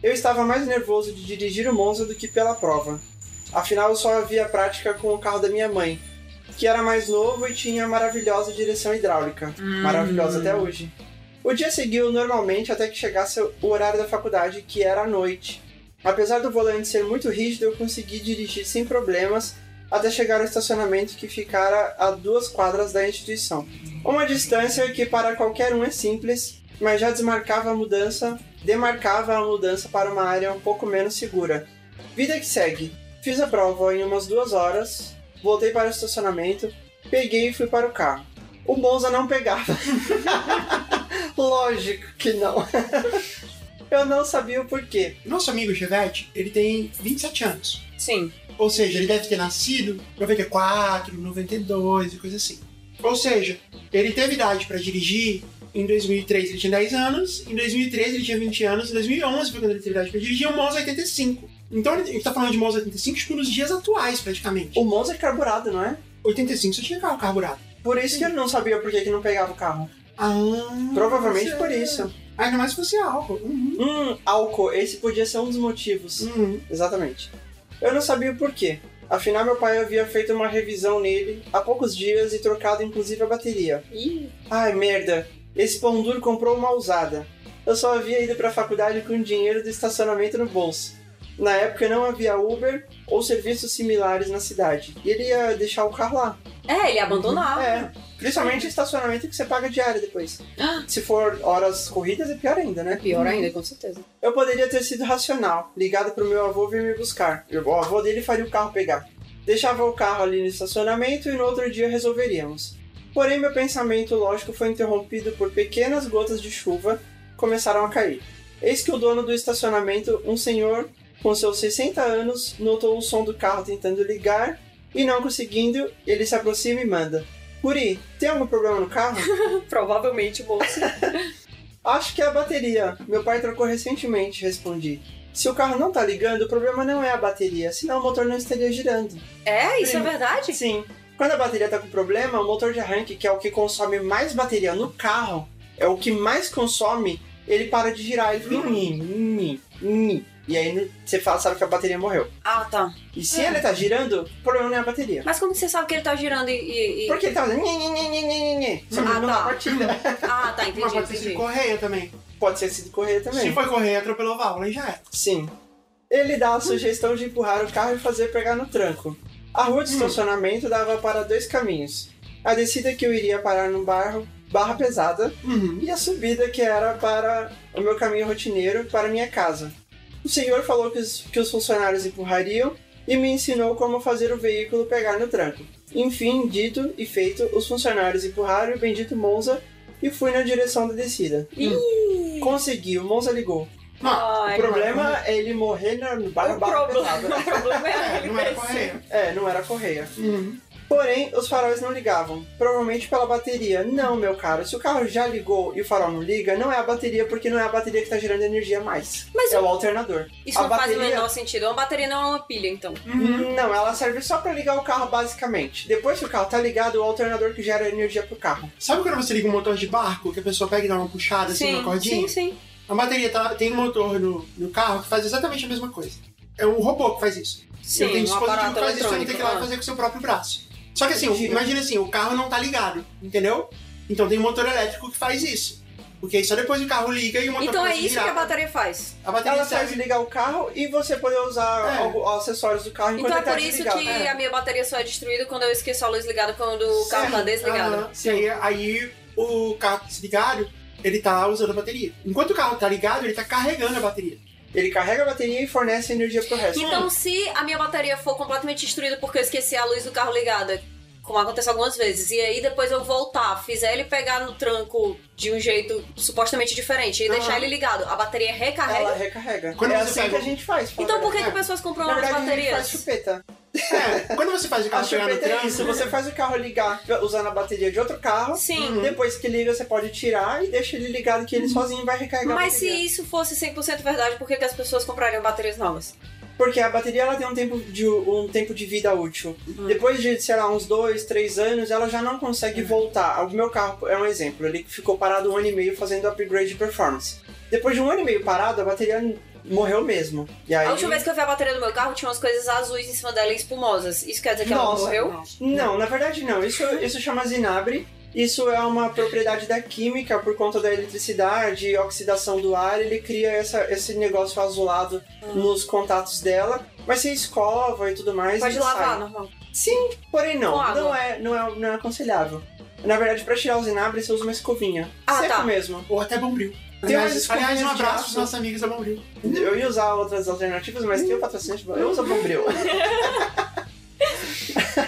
Eu estava mais nervoso de dirigir o Monza do que pela prova. Afinal, eu só havia prática com o carro da minha mãe, que era mais novo e tinha maravilhosa direção hidráulica. Maravilhosa até hoje. O dia seguiu normalmente até que chegasse o horário da faculdade, que era à noite. Apesar do volante ser muito rígido, eu consegui dirigir sem problemas até chegar ao estacionamento que ficara a duas quadras da instituição. Uma distância que para qualquer um é simples, mas já desmarcava a mudança, demarcava a mudança para uma área um pouco menos segura. Vida que segue. Fiz a prova em umas duas horas, voltei para o estacionamento, peguei e fui para o carro. O Monza não pegava. Lógico que não. Eu não sabia o porquê. Nosso amigo Chevette, ele tem 27 anos. Sim. Ou seja, ele deve ter nascido em 94, 92 e coisa assim. Ou seja, ele teve idade para dirigir em 2003 ele tinha 10 anos, em 2013 ele tinha 20 anos, em 2011 foi quando ele teve idade para dirigir um Monza 85. Então a gente tá falando de Monza 85 tipo, nos dias atuais praticamente. O Monza é carburado, não é? 85 só tinha carro carburado. Por isso que eu não sabia por que, que não pegava o carro. Ah, Provavelmente você- por isso. Ainda mais se fosse álcool. Uhum. Hum, álcool, esse podia ser um dos motivos. Uhum. Exatamente. Eu não sabia o porquê. Afinal, meu pai havia feito uma revisão nele há poucos dias e trocado inclusive a bateria. Ih, Ai, merda. Esse pão duro comprou uma usada. Eu só havia ido pra faculdade com dinheiro do estacionamento no bolso. Na época não havia Uber ou serviços similares na cidade. E ele ia deixar o carro lá. É, ele ia abandonar. É. Principalmente estacionamento que você paga diária depois. Se for horas corridas, é pior ainda, né? Pior ainda, com certeza. Eu poderia ter sido racional, ligado pro meu avô vir me buscar. O avô dele faria o carro pegar. Deixava o carro ali no estacionamento e no outro dia resolveríamos. Porém, meu pensamento lógico foi interrompido por pequenas gotas de chuva que começaram a cair. Eis que o dono do estacionamento, um senhor com seus 60 anos, notou o som do carro tentando ligar e não conseguindo, ele se aproxima e manda: Guri, tem algum problema no carro? Provavelmente, moço. Acho que é a bateria. Meu pai trocou recentemente, respondi. Se o carro não tá ligando, o problema não é a bateria, senão o motor não estaria girando. É, isso é Sim. verdade? Sim. Quando a bateria tá com problema, o motor de arranque, que é o que consome mais bateria no carro, é o que mais consome, ele para de girar. Ele fica. E aí você fala, sabe que a bateria morreu. Ah, tá. E se É. ele tá girando, o problema não é a bateria. Mas como que você sabe que ele tá girando e. e- e- Porque ele tá fazendo. Só que Ah, não tá. partida. Ah, tá, Mas entendi, pode ter sido entendi. correia também. Pode ser sido correr também. Se foi correia, atropelou válvula e já era. Sim. Ele dá a sugestão de empurrar o carro e fazer pegar no tranco. A rua de estacionamento dava para dois caminhos. A descida que eu iria parar no barro, barra pesada, Uhum. e a subida que era para o meu caminho rotineiro para minha casa. O senhor falou que os, que os funcionários empurrariam e me ensinou como fazer o veículo pegar no tranco. Enfim, dito e feito, os funcionários empurraram o bendito Monza e fui na direção da descida. Consegui, o Monza ligou. Não, Ai, o problema é ele morrer na no barra O barra pesada. o problema é ele não era correia. É, não era correia. Uhum. Porém, os faróis não ligavam. Provavelmente pela bateria. Não, meu caro. Se o carro já ligou e o farol não liga, não é a bateria, porque não é a bateria que está gerando energia mais. Mas é o alternador. Isso a não faz o bateria... menor sentido. Uma bateria não é uma pilha, então. Uhum. Não, ela serve só para ligar o carro, basicamente. Depois que o carro tá ligado, o alternador que gera energia pro carro. Sabe quando você liga um motor de barco, que a pessoa pega e dá uma puxada assim, uma cordinha? sim, sim. A bateria tá- tem um motor no, no carro que faz exatamente a mesma coisa. É um robô que faz isso. Sim, Ele tem um dispositivo que faz isso, você não tem que ir lá fazer com o seu próprio braço. Só que assim, imagina assim, o carro não tá ligado, entendeu? Então tem um motor elétrico que faz isso. Porque aí só depois o carro liga e o motor Então é isso que girar. a bateria faz. A bateria Ela faz serve... ligar o carro e você poder usar É. algo- acessórios do carro enquanto Então é tá por isso desligado. que É. a minha bateria só é destruída quando eu esqueço a luz ligada quando o carro tá Sim, desligado. aham. E aí, aí o carro desligado, ele tá usando a bateria. Enquanto o carro tá ligado, ele tá carregando a bateria. Ele carrega a bateria e fornece energia pro resto. Então, se a minha bateria for completamente destruída porque eu esqueci a luz do carro ligada, como acontece algumas vezes, e aí depois eu voltar, fizer ele pegar no tranco de um jeito supostamente diferente e Aham. deixar ele ligado, a bateria recarrega. Ela recarrega. Quando é você assim pega que a gente faz. fala Então a por que, que verdade. pessoas compram Na as verdade, a gente faz baterias? chupeta. É, quando você faz o carro pegar no chupeta é isso. Você faz o carro ligar usando a bateria de outro carro. Sim. Depois que liga, você pode tirar e deixa ele ligado que ele sozinho vai recarregar Mas a se isso fosse 100% verdade, por que, que as pessoas comprariam baterias novas? Porque a bateria ela tem um tempo de, um tempo de vida útil. Uhum. Depois de, sei lá, uns dois, três anos, ela já não consegue voltar. O meu carro é um exemplo. Ele ficou parado um ano e meio fazendo upgrade de performance. Depois de um ano e meio parado, a bateria morreu mesmo. E aí... A última vez que eu vi a bateria do meu carro, tinha umas coisas azuis em cima dela e espumosas. Isso quer dizer que ela Nossa, morreu? Não, na verdade não. Isso, isso chama zinabre. Isso é uma propriedade da química por conta da eletricidade e oxidação do ar. Ele cria essa, esse negócio azulado nos contatos dela. Mas você escova e tudo mais. Pode lavar, sai. normal. Sim, porém não. Não é, não, é, não é aconselhável. Na verdade, pra tirar o zinabre, você usa uma escovinha. Ah, Seco tá. mesmo. Ou até Bombril. Tem umas Aliás, um abraço aço. pros nossos amigos da Bombril. Eu ia usar outras alternativas, mas tem o patrocínio. Eu uso a Bombril.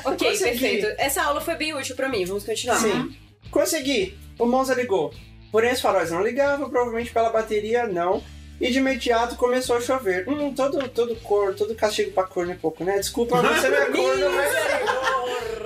Ok, Consegui. perfeito. Essa aula foi bem útil pra mim. Vamos continuar. Sim. Consegui. O Monza ligou. Porém, os faróis não ligavam, provavelmente pela bateria não. E de imediato começou a chover. Hum, todo, todo cor, todo castigo pra corno é pouco, né? Desculpa, você não é corno, mas.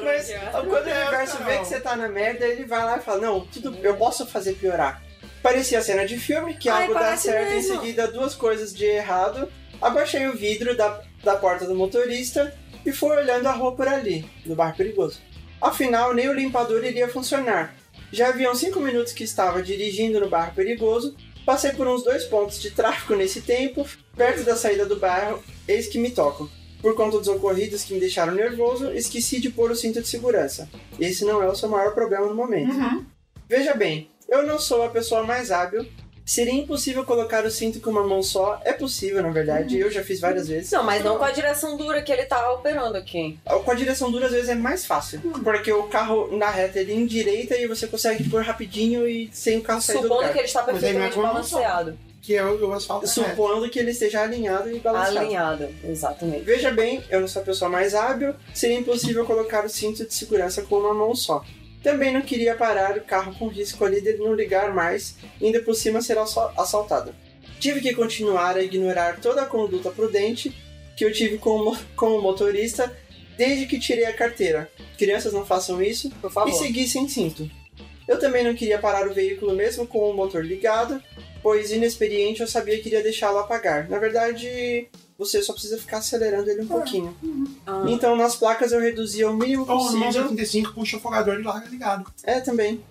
Mas quando o universo vê que você tá na merda, ele vai lá e fala: Não, tudo, eu posso fazer piorar. Parecia cena de filme, que Ai, algo dá certo mesmo. em seguida duas coisas de errado. Abaixei o vidro da, da porta do motorista e fui olhando a rua por ali, no bar perigoso. Afinal, nem o limpador iria funcionar. Já haviam cinco minutos que estava dirigindo no bairro perigoso. Passei por uns dois pontos de tráfego nesse tempo, perto da saída do bairro, eis que me tocam. Por conta dos ocorridos que me deixaram nervoso, esqueci de pôr o cinto de segurança. Esse não é o seu maior problema no momento. Uhum. Veja bem, eu não sou a pessoa mais hábil. Seria impossível colocar o cinto com uma mão só. É possível, na verdade. Eu já fiz várias vezes. Não, mas não com a direção dura que ele tá operando aqui. Com a direção dura, às vezes, é mais fácil. Porque o carro na reta ele endireita e você consegue pôr rapidinho e sem o carro sair do Supondo lugar. que ele está é perfeitamente balanceado. Que é o, o asfalto. Supondo que ele esteja alinhado e balanceado. Alinhado, exatamente. Veja bem, eu não sou a pessoa mais hábil, seria impossível colocar o cinto de segurança com uma mão só. Também não queria parar o carro com risco ali de não ligar mais, e ainda por cima ser assaltado. Tive que continuar a ignorar toda a conduta prudente que eu tive com o, motorista desde que tirei a carteira. Crianças não façam isso e segui sem cinto. Eu também não queria parar o veículo mesmo com o motor ligado, pois inexperiente eu sabia que iria deixá-lo apagar. Na verdade, você só precisa ficar acelerando ele um pouquinho. Ah. Então nas placas eu reduzia o mínimo Ou no possível. 35 puxa o afogador e larga ligado. É, também.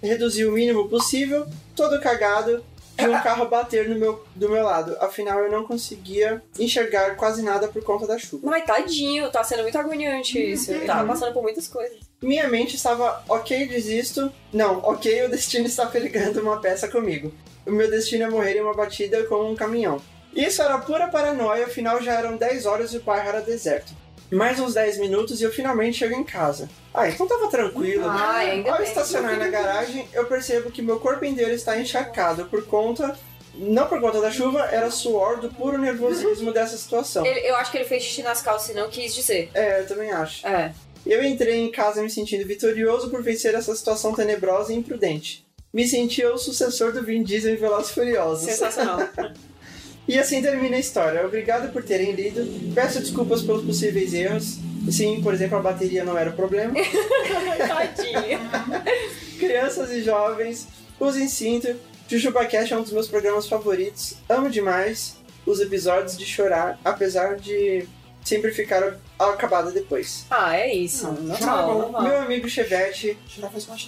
Reduzi o mínimo possível, todo cagado, de um carro bater no meu, do meu lado. Afinal, eu não conseguia enxergar quase nada por conta da chuva. Ai, tadinho, tá sendo muito agoniante isso. Ele tá passando por muitas coisas. Minha mente estava, ok, desisto. Não, ok, o destino está pegando uma peça comigo. O meu destino é morrer em uma batida com um caminhão. Isso era pura paranoia, afinal já eram 10 horas e o bairro era deserto. Mais uns 10 minutos e eu finalmente chego em casa. Ah, então tava tranquilo. Ah, ainda Ao estacionar na garagem, eu percebo que meu corpo inteiro está encharcado por conta. Não por conta da chuva, era suor do puro nervosismo dessa situação. Ele- eu acho que ele fez xixi nas calças e não quis dizer. É, eu também acho. É. Eu entrei em casa me sentindo vitorioso por vencer essa situação tenebrosa e imprudente. Me senti o sucessor do Vin Diesel em Velozes Furiosos. Sensacional. E assim termina a história. Obrigado por terem lido. Peço desculpas pelos possíveis erros. Sim, por exemplo, a bateria não era o problema. Tadinho. Crianças e jovens, usem cinto. JujubaCast é um dos meus programas favoritos. Amo demais os episódios de chorar, apesar de sempre ficar acabado depois. Ah, é isso. Não, normal, é normal. Meu amigo Chevette,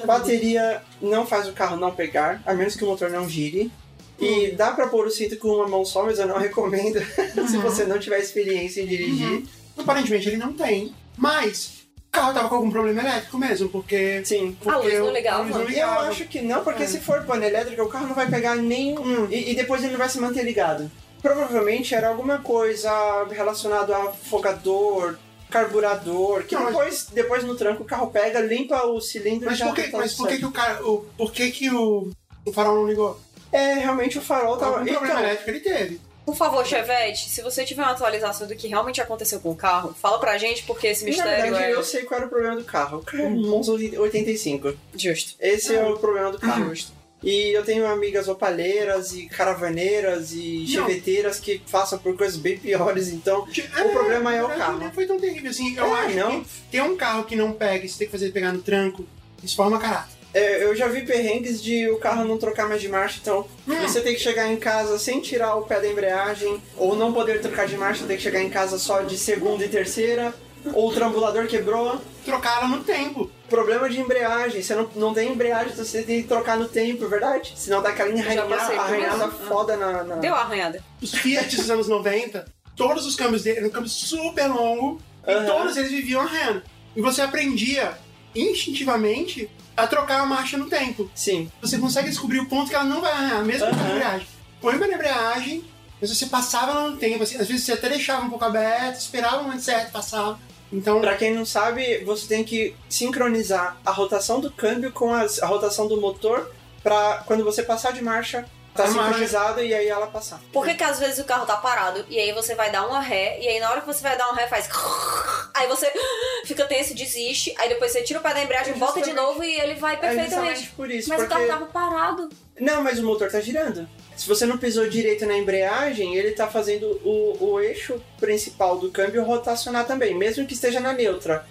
bateria não faz o carro não pegar, a menos que o motor não gire. E dá pra pôr o cinto com uma mão só, mas eu não recomendo se você não tiver experiência em dirigir. Aparentemente ele não tem, mas o carro tava com algum problema elétrico mesmo, porque. Sim. porque luz não o- ligava. a luz não Eu ligava. acho que não, porque É. se for pane elétrica, o carro não vai pegar nenhum. Hum. E, e depois ele não vai se manter ligado. Provavelmente era alguma coisa relacionada a afogador, carburador, que Não, mas- depois, depois no tranco o carro pega, limpa o cilindro e Mas já por que, tá mas por que, que o cara. O, por que, que o, o farol não ligou? É, realmente o farol tava. Algum problema Então, elétrico ele teve. Por favor, Chevette, se você tiver uma atualização do que realmente aconteceu com o carro, fala pra gente, porque esse na mistério verdade, é eu sei qual era o problema do carro. O carro é um Monza 85. justo. Esse é o problema do carro. Justo. E eu tenho amigas opaleiras e caravaneiras e Não. cheveteiras que passam por coisas bem piores, então o problema é o verdade, carro. Não foi tão terrível assim. Eu É, acho não. que ter um carro que não pega e você tem que fazer pegar no tranco, isso forma caráter. É, eu já vi perrengues de o carro não trocar mais de marcha, então Hum. você tem que chegar em casa sem tirar o pé da embreagem, ou não poder trocar de marcha, tem que chegar em casa só de segunda e terceira, ou o trambulador quebrou. Trocar ela no tempo. Problema de embreagem, você não, não tem embreagem, então você tem que trocar no tempo, é verdade? Senão dá aquela arranhada, arranhada foda na, na- Deu a arranhada. Os Fiat dos anos 90, todos os câmbios dele eram câmbios super longos e Aham. todos eles viviam arranhando. E você aprendia instintivamente a trocar a marcha no tempo. Sim. Você consegue descobrir o ponto que ela não vai arranhar, mesmo com a embreagem. Põe uma embreagem, mas você passava ela no tempo. assim, às vezes você até deixava um pouco aberto, esperava o momento certo, passava. Então, Pra quem não sabe, você tem que sincronizar a rotação do câmbio com as- a rotação do motor pra quando você passar de marcha, tá A marcha- sincronizado e aí ela passar. Por que, que às vezes o carro tá parado e aí você vai dar uma ré e aí na hora que você vai dar um ré faz. Aí você fica tenso, desiste, aí depois você tira o pé da embreagem, É volta de novo e ele vai É perfeitamente. justamente por isso, Mas o porque... carro tava parado. Não, mas o motor tá girando. Se você não pisou direito na embreagem, ele tá fazendo o, o eixo principal do câmbio rotacionar também, mesmo que esteja na neutra.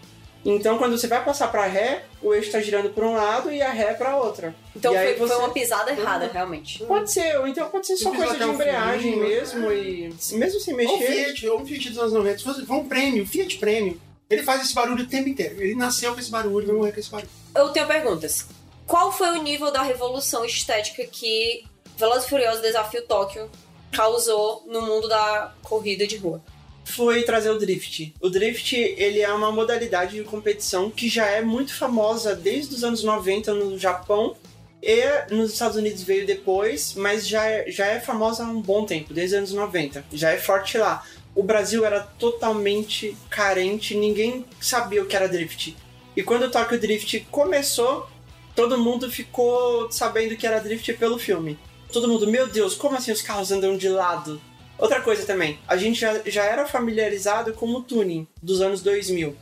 Então, quando você vai passar pra ré, o eixo tá girando pra um lado e a ré pra outra. Então E foi, foi você- uma pisada errada, realmente. Pode ser, ou então pode ser só coisa de embreagem fim, mesmo, e mesmo sem ou mexer. Fiat, ou um Fiat dos anos 90, se fosse um prêmio, Fiat prêmio, ele faz esse barulho o tempo inteiro. Ele nasceu com esse barulho, vai morrer com esse barulho. Eu tenho perguntas. Qual foi o nível da revolução estética que Velozes e Furiosos Desafio Tóquio causou no mundo da corrida de rua? foi trazer o drift. O drift, ele é uma modalidade de competição que já é muito famosa desde os anos 90 no Japão e nos Estados Unidos veio depois, mas já é, já é famosa há um bom tempo, desde os anos 90. Já é forte lá. O Brasil era totalmente carente, ninguém sabia o que era drift. E quando o Tokyo Drift começou, todo mundo ficou sabendo que era drift pelo filme. Todo mundo, meu Deus, como assim os carros andam de lado? Outra coisa também, a gente já, já era familiarizado com o tuning dos anos 2000.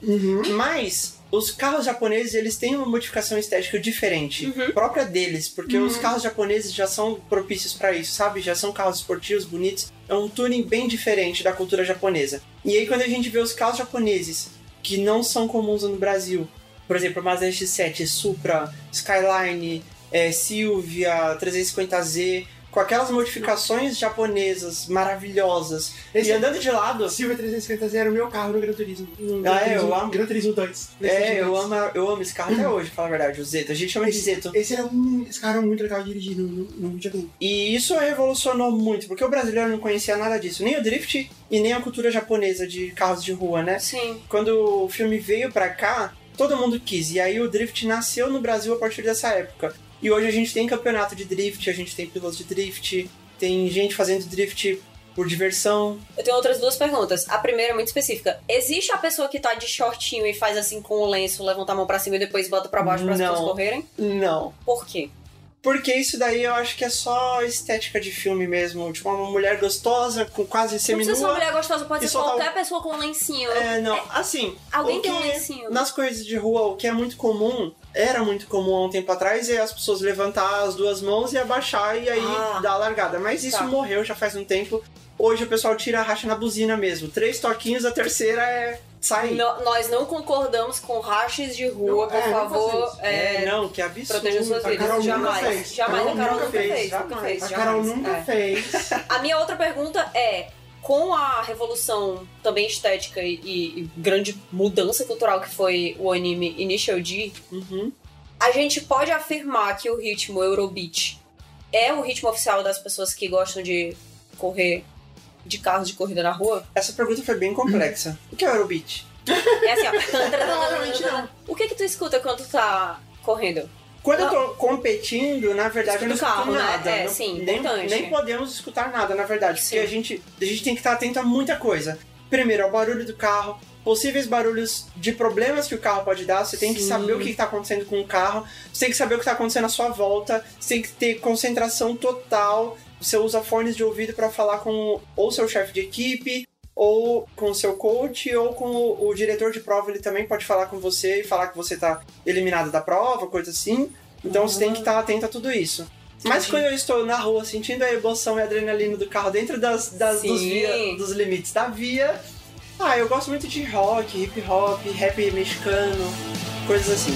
Mas os carros japoneses, eles têm uma modificação estética diferente, própria deles, porque os carros japoneses já são propícios para isso, sabe? Já são carros esportivos, bonitos. É um tuning bem diferente da cultura japonesa. E aí quando a gente vê os carros japoneses, que não são comuns no Brasil, por exemplo, Mazda X7, Supra, Skyline, é, Silvia, 350Z, com aquelas modificações japonesas maravilhosas. Esse- E andando de lado, Silvia 350 era o meu carro no Gran Turismo. No Ah, Gran é, Turismo, eu amo. Gran Turismo 2. é, eu amo, eu amo esse carro até hoje, pra falar a verdade, o Zeto. A gente chama de Zeto. Esse, era um, esse carro era muito legal de dirigir no, no. E isso revolucionou muito, porque o brasileiro não conhecia nada disso, nem o drift e nem a cultura japonesa de carros de rua, né? Sim. Quando o filme veio pra cá, todo mundo quis. E aí o drift nasceu no Brasil a partir dessa época. E hoje a gente tem campeonato de drift, a gente tem pilotos de drift, tem gente fazendo drift por diversão. Eu tenho outras duas perguntas. A primeira é muito específica. Existe a pessoa que tá de shortinho e faz assim com o lenço, levanta a mão pra cima e depois bota pra baixo para as Não. pessoas correrem? Não. Por quê? Porque isso daí eu acho que é só estética de filme mesmo. Tipo, uma mulher gostosa, com quase Não precisa ser uma seminua. mulher gostosa, pode ser qualquer pessoa com um lencinho. É, não. Assim, Alguém tem um lencinho. Nas corridas de rua, o que é muito comum, era muito comum há um tempo atrás, é as pessoas levantar as duas mãos e abaixar e aí Ah. dar a largada. Mas isso Tá. morreu já faz um tempo. Hoje o pessoal tira a racha na buzina mesmo. Três toquinhos, a terceira é sair. No- nós não concordamos com rachas de rua, Não, por é, não favor. isso. é, É, não, que absurdo. proteja suas vidas. Carol jamais. fez. Jamais Carol a Carol nunca fez, fez. Nunca jamais. A. Carol nunca É. fez. A minha outra pergunta é: com a revolução também estética e, e- grande mudança cultural que foi o anime Initial D, Uhum. a gente pode afirmar que o ritmo Eurobeat é o ritmo oficial das pessoas que gostam de correr de carros de corrida na rua? Essa pergunta foi bem complexa. O que é o Eurobeat? É assim, ó. Provavelmente não. O que que tu escuta quando tu tá correndo? Quando eu tô competindo, na verdade, eu não escuto carro, né? nada. É, Não- sim, nem, importante. nem podemos escutar nada, na verdade. Sim. Porque a gente, a gente tem que estar atento a muita coisa. Primeiro, ao barulho do carro, possíveis barulhos de problemas que o carro pode dar. Você tem que Sim. saber o que está acontecendo com o carro. Você tem que saber o que está acontecendo à sua volta. Você tem que ter concentração total. Você usa fones de ouvido para falar com ou seu chefe de equipe, ou com o seu coach, ou com o, o diretor de prova. Ele também pode falar com você e falar que você está eliminado da prova, coisa assim. Então você tem que estar atento a tudo isso. Mas Entendi. quando eu estou na rua sentindo a emoção e a adrenalina do carro dentro das, das- dos, Sim. via- dos limites da via, ah, eu gosto muito de rock, hip hop, rap mexicano, coisas assim.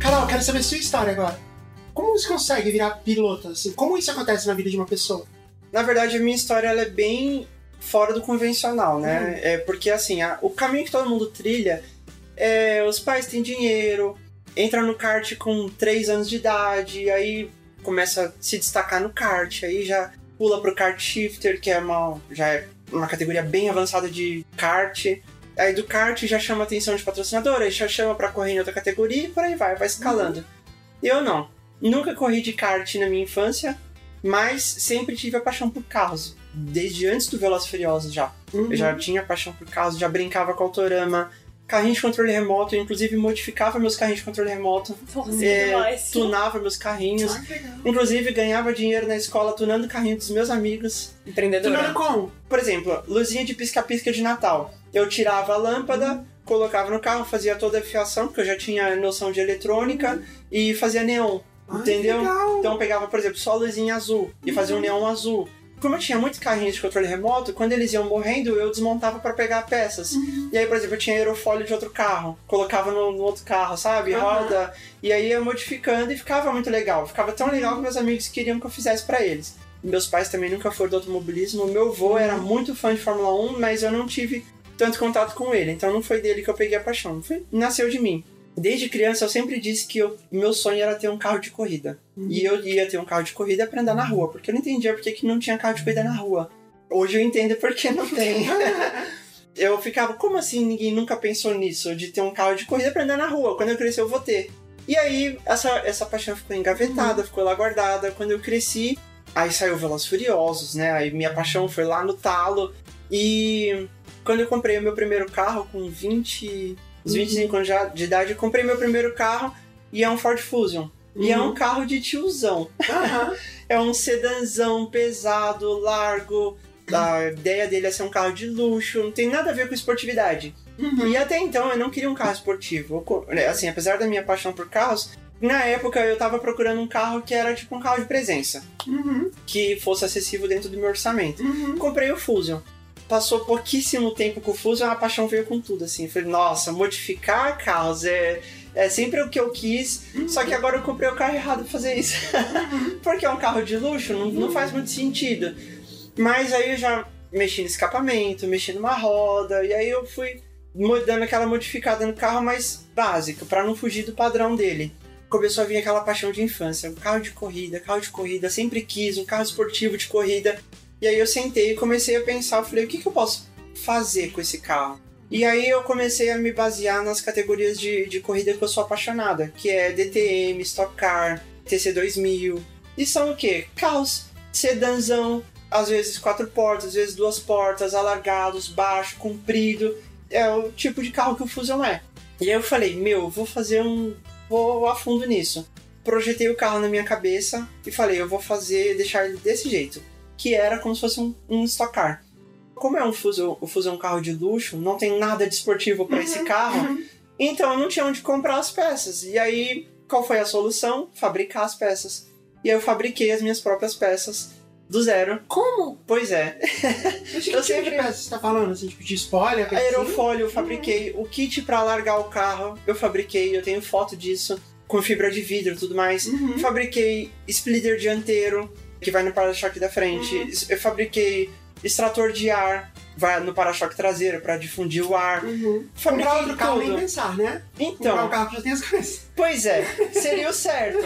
Carol, quero saber sua história agora. Como você consegue virar piloto? Assim? Como isso acontece na vida de uma pessoa? Na verdade, a minha história ela é bem fora do convencional, né? É porque assim, a- o caminho que todo mundo trilha é os pais têm dinheiro, entra no kart com 3 anos de idade, aí começa a se destacar no kart, aí já pula pro kart shifter, que é uma já é uma categoria bem avançada de kart. Aí do kart já chama atenção de patrocinador, aí já chama pra correr em outra categoria e por aí vai, vai escalando. Eu não. Nunca corri de kart na minha infância, mas sempre tive a paixão por carros. Desde antes do Velozes Furiosos já. Eu já tinha paixão por carros, já brincava com autorama, carrinho de controle remoto, eu inclusive modificava meus carrinhos de controle remoto, Nossa, é, tunava meus carrinhos, Ah, inclusive ganhava dinheiro na escola tunando o carrinho dos meus amigos. Empreendedora. Tunando como? Por exemplo, luzinha de pisca-pisca de Natal. Eu tirava a lâmpada, colocava no carro, fazia toda a fiação, porque eu já tinha noção de eletrônica, e fazia neon. Ai, Entendeu? legal. Então eu pegava, por exemplo, só a luzinha azul e fazia um neon azul. Como eu tinha muitos carrinhos de controle remoto, quando eles iam morrendo, eu desmontava para pegar peças. E aí, por exemplo, eu tinha aerofólio de outro carro, colocava no, no outro carro, sabe? Aham. Roda. E aí ia modificando e ficava muito legal. Ficava tão legal que meus amigos queriam que eu fizesse para eles. Meus pais também nunca foram do automobilismo. Meu avô era muito fã de Fórmula 1, mas eu não tive tanto contato com ele. Então não foi dele que eu peguei a paixão. Foi, nasceu de mim. Desde criança eu sempre disse que eu- meu sonho era ter um carro de corrida. E eu ia ter um carro de corrida pra andar na rua, porque eu não entendia por que não tinha carro de corrida na rua. Hoje eu entendo por que não tem. eu ficava, como assim ninguém nunca pensou nisso? De ter um carro de corrida pra andar na rua? Quando eu crescer eu vou ter. E aí essa, essa paixão ficou engavetada, ficou lá guardada. Quando eu cresci, aí saiu Velozes e Furiosos, né? Aí minha paixão foi lá no talo. E quando eu comprei o meu primeiro carro com 20, uns 25 anos de idade, eu comprei meu primeiro carro e é um Ford Fusion. E é um carro de tiozão. Aham. É um sedanzão pesado, largo. A ideia dele é ser um carro de luxo, não tem nada a ver com esportividade. Uhum. E até então eu não queria um carro esportivo. Né, Assim, apesar da minha paixão por carros, na época eu tava procurando um carro que era tipo um carro de presença, Uhum. que fosse acessível dentro do meu orçamento. Uhum. Comprei o Fusion. Passou pouquíssimo tempo com o Fusion, a paixão veio com tudo, assim. Eu Falei, nossa, modificar carros é, é sempre o que eu quis, só que agora eu comprei o carro errado pra fazer isso. Porque é um carro de luxo, não, não faz muito sentido. Mas aí eu já mexi no escapamento, mexi numa roda, e aí eu fui dando aquela modificada no carro mais básica, pra não fugir do padrão dele. Começou a vir aquela paixão de infância, um carro de corrida, carro de corrida, sempre quis, um carro esportivo de corrida. E aí eu sentei e comecei a pensar, eu falei, o que, que eu posso fazer com esse carro? E aí eu comecei a me basear nas categorias de, de corrida que eu sou apaixonada, que é DTM, Stock Car, TC2000. E são o quê? Carros sedanzão, às vezes quatro portas, às vezes duas portas, alargados, baixo, comprido. É o tipo de carro que o Fusion é. E aí eu falei, meu, vou fazer um. vou a fundo nisso. Projetei o carro na minha cabeça e falei, eu vou fazer, deixar ele desse jeito. Que era como se fosse um, um Stock Car. Como é um Fusion, o Fusion é um carro de luxo, não tem nada de esportivo para esse carro, então eu não tinha onde comprar as peças. E aí, qual foi a solução? Fabricar as peças. E aí eu fabriquei as minhas próprias peças do zero. Como? Pois é. Mas que Eu tipo sempre- de peça você tá falando? Assim, tipo de spoiler? assim? Aerofólio eu fabriquei. O kit pra largar o carro eu fabriquei. Eu tenho foto disso. Com fibra de vidro e tudo mais. Uhum. Fabriquei splitter dianteiro, que vai no para-choque da frente. Uhum. Eu fabriquei extrator de ar, vai no para-choque traseiro pra difundir o ar. Uhum. Fabriquei Comprar outro carro nem tudo. pensar, né? Comprar um Então, carro que já tem as coisas. pois é, seria o certo.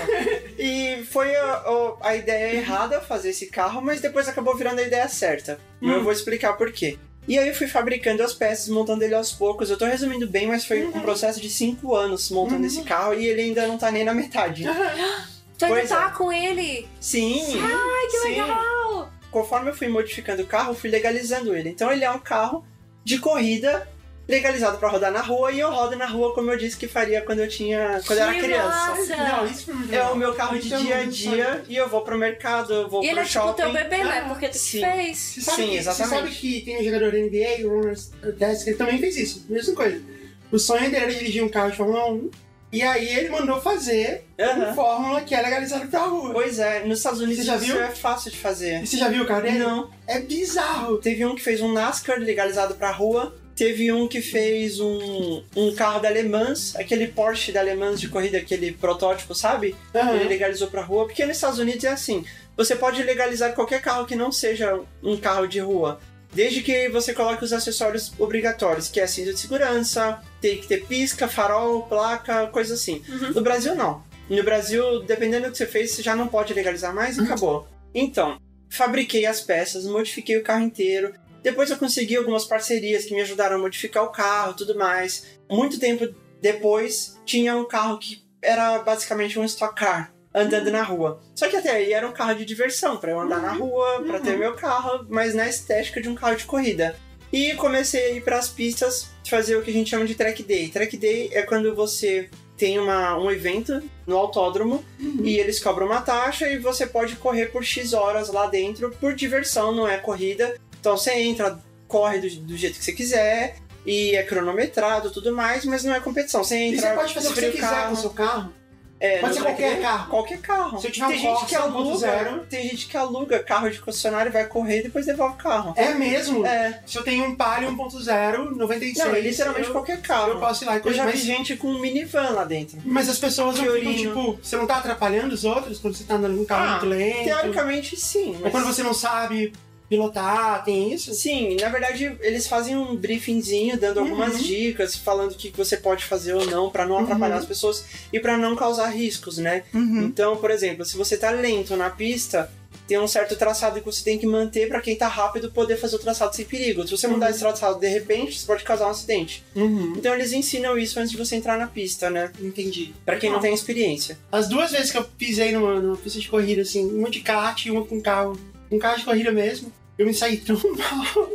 E foi a, a- ideia errada fazer esse carro, mas depois acabou virando a ideia certa. Eu Hum. vou explicar por quê. E aí eu fui fabricando as peças, montando ele aos poucos. Eu tô resumindo bem, mas foi um processo de cinco anos montando Uhum. esse carro e ele ainda não tá nem na metade. Tu ainda Pois tá com ele? Sim! Ai, que sim. legal! Conforme eu fui modificando o carro, eu fui legalizando ele. Então ele é um carro de corrida legalizado pra rodar na rua e eu rodo na rua como eu disse que faria quando eu tinha quando eu era Que criança. massa! Não, isso É o meu carro de Então, dia a dia e eu vou pro mercado, eu vou E ele pro é tipo o shopping. teu bebê, né? Ah, Porque tu que sim. fez. Sim, que, exatamente. você sabe que tem um jogador da NBA, o Artest, que ele também fez isso. Mesma coisa. O sonho dele era dirigir um carro de Fórmula 1. E aí ele mandou fazer Aham. uma fórmula que é legalizada pra rua. Pois é, nos Estados Unidos Você já isso viu? é fácil de fazer. E você já viu o carro dele? Não. É bizarro. Teve um que fez um NASCAR legalizado pra rua. Teve um que fez um, um carro da Le Mans, aquele Porsche da Le Mans de corrida, aquele protótipo, sabe? Aham. Ele legalizou pra rua, porque nos Estados Unidos é assim: você pode legalizar qualquer carro que não seja um carro de rua, desde que você coloque os acessórios obrigatórios, que é cinto de segurança, tem que ter pisca, farol, placa, coisa assim. Uhum. No Brasil, não. No Brasil, dependendo do que você fez, você já não pode legalizar mais e acabou. Então, fabriquei as peças, modifiquei o carro inteiro. Depois eu consegui algumas parcerias que me ajudaram a modificar o carro e tudo mais. Muito tempo depois, tinha um carro que era basicamente um stock car andando na rua. Só que até aí era um carro de diversão, pra eu andar na rua, pra ter meu carro, mas na estética de um carro de corrida. E comecei a ir pras pistas fazer o que a gente chama de track day. Track day é quando você tem uma, um evento no autódromo e eles cobram uma taxa e você pode correr por X horas lá dentro por diversão, não é corrida. Então você entra, corre do, do jeito que você quiser e é cronometrado tudo mais, mas não é competição. Você E entra, você pode fazer o que você quiser com o seu carro. É, Pode ser qualquer carro. Qualquer carro. Se eu tiver tem um gente Corsa que aluga, 1.0. tem gente que aluga carro de concessionário, vai correr e depois devolve o carro. É mesmo? É. Se eu tenho um Palio 1.0, 96. Não, é literalmente eu, qualquer carro. eu posso ir lá e Eu já vi Mas, gente com um minivan lá dentro. mas as pessoas não ficam, tipo, você não tá atrapalhando os outros quando você tá andando num carro Ah, muito lento? Teoricamente, sim. Ou Mas... quando você não sabe pilotar, tem isso? Sim, na verdade eles fazem um briefingzinho dando algumas Uhum. dicas, falando o que você pode fazer ou não pra não atrapalhar Uhum. as pessoas e pra não causar riscos, né? Então, por exemplo, se você tá lento na pista, tem um certo traçado que você tem que manter pra quem tá rápido poder fazer o traçado sem perigo. Se você mudar Uhum. esse traçado de repente, você pode causar um acidente. Uhum. Então eles ensinam isso antes de você entrar na pista, né? Entendi. Pra quem não tem experiência. As duas vezes que eu pisei numa, numa pista de corrida, assim, uma de kart e uma com carro, um carro de corrida mesmo, eu me saí tão mal.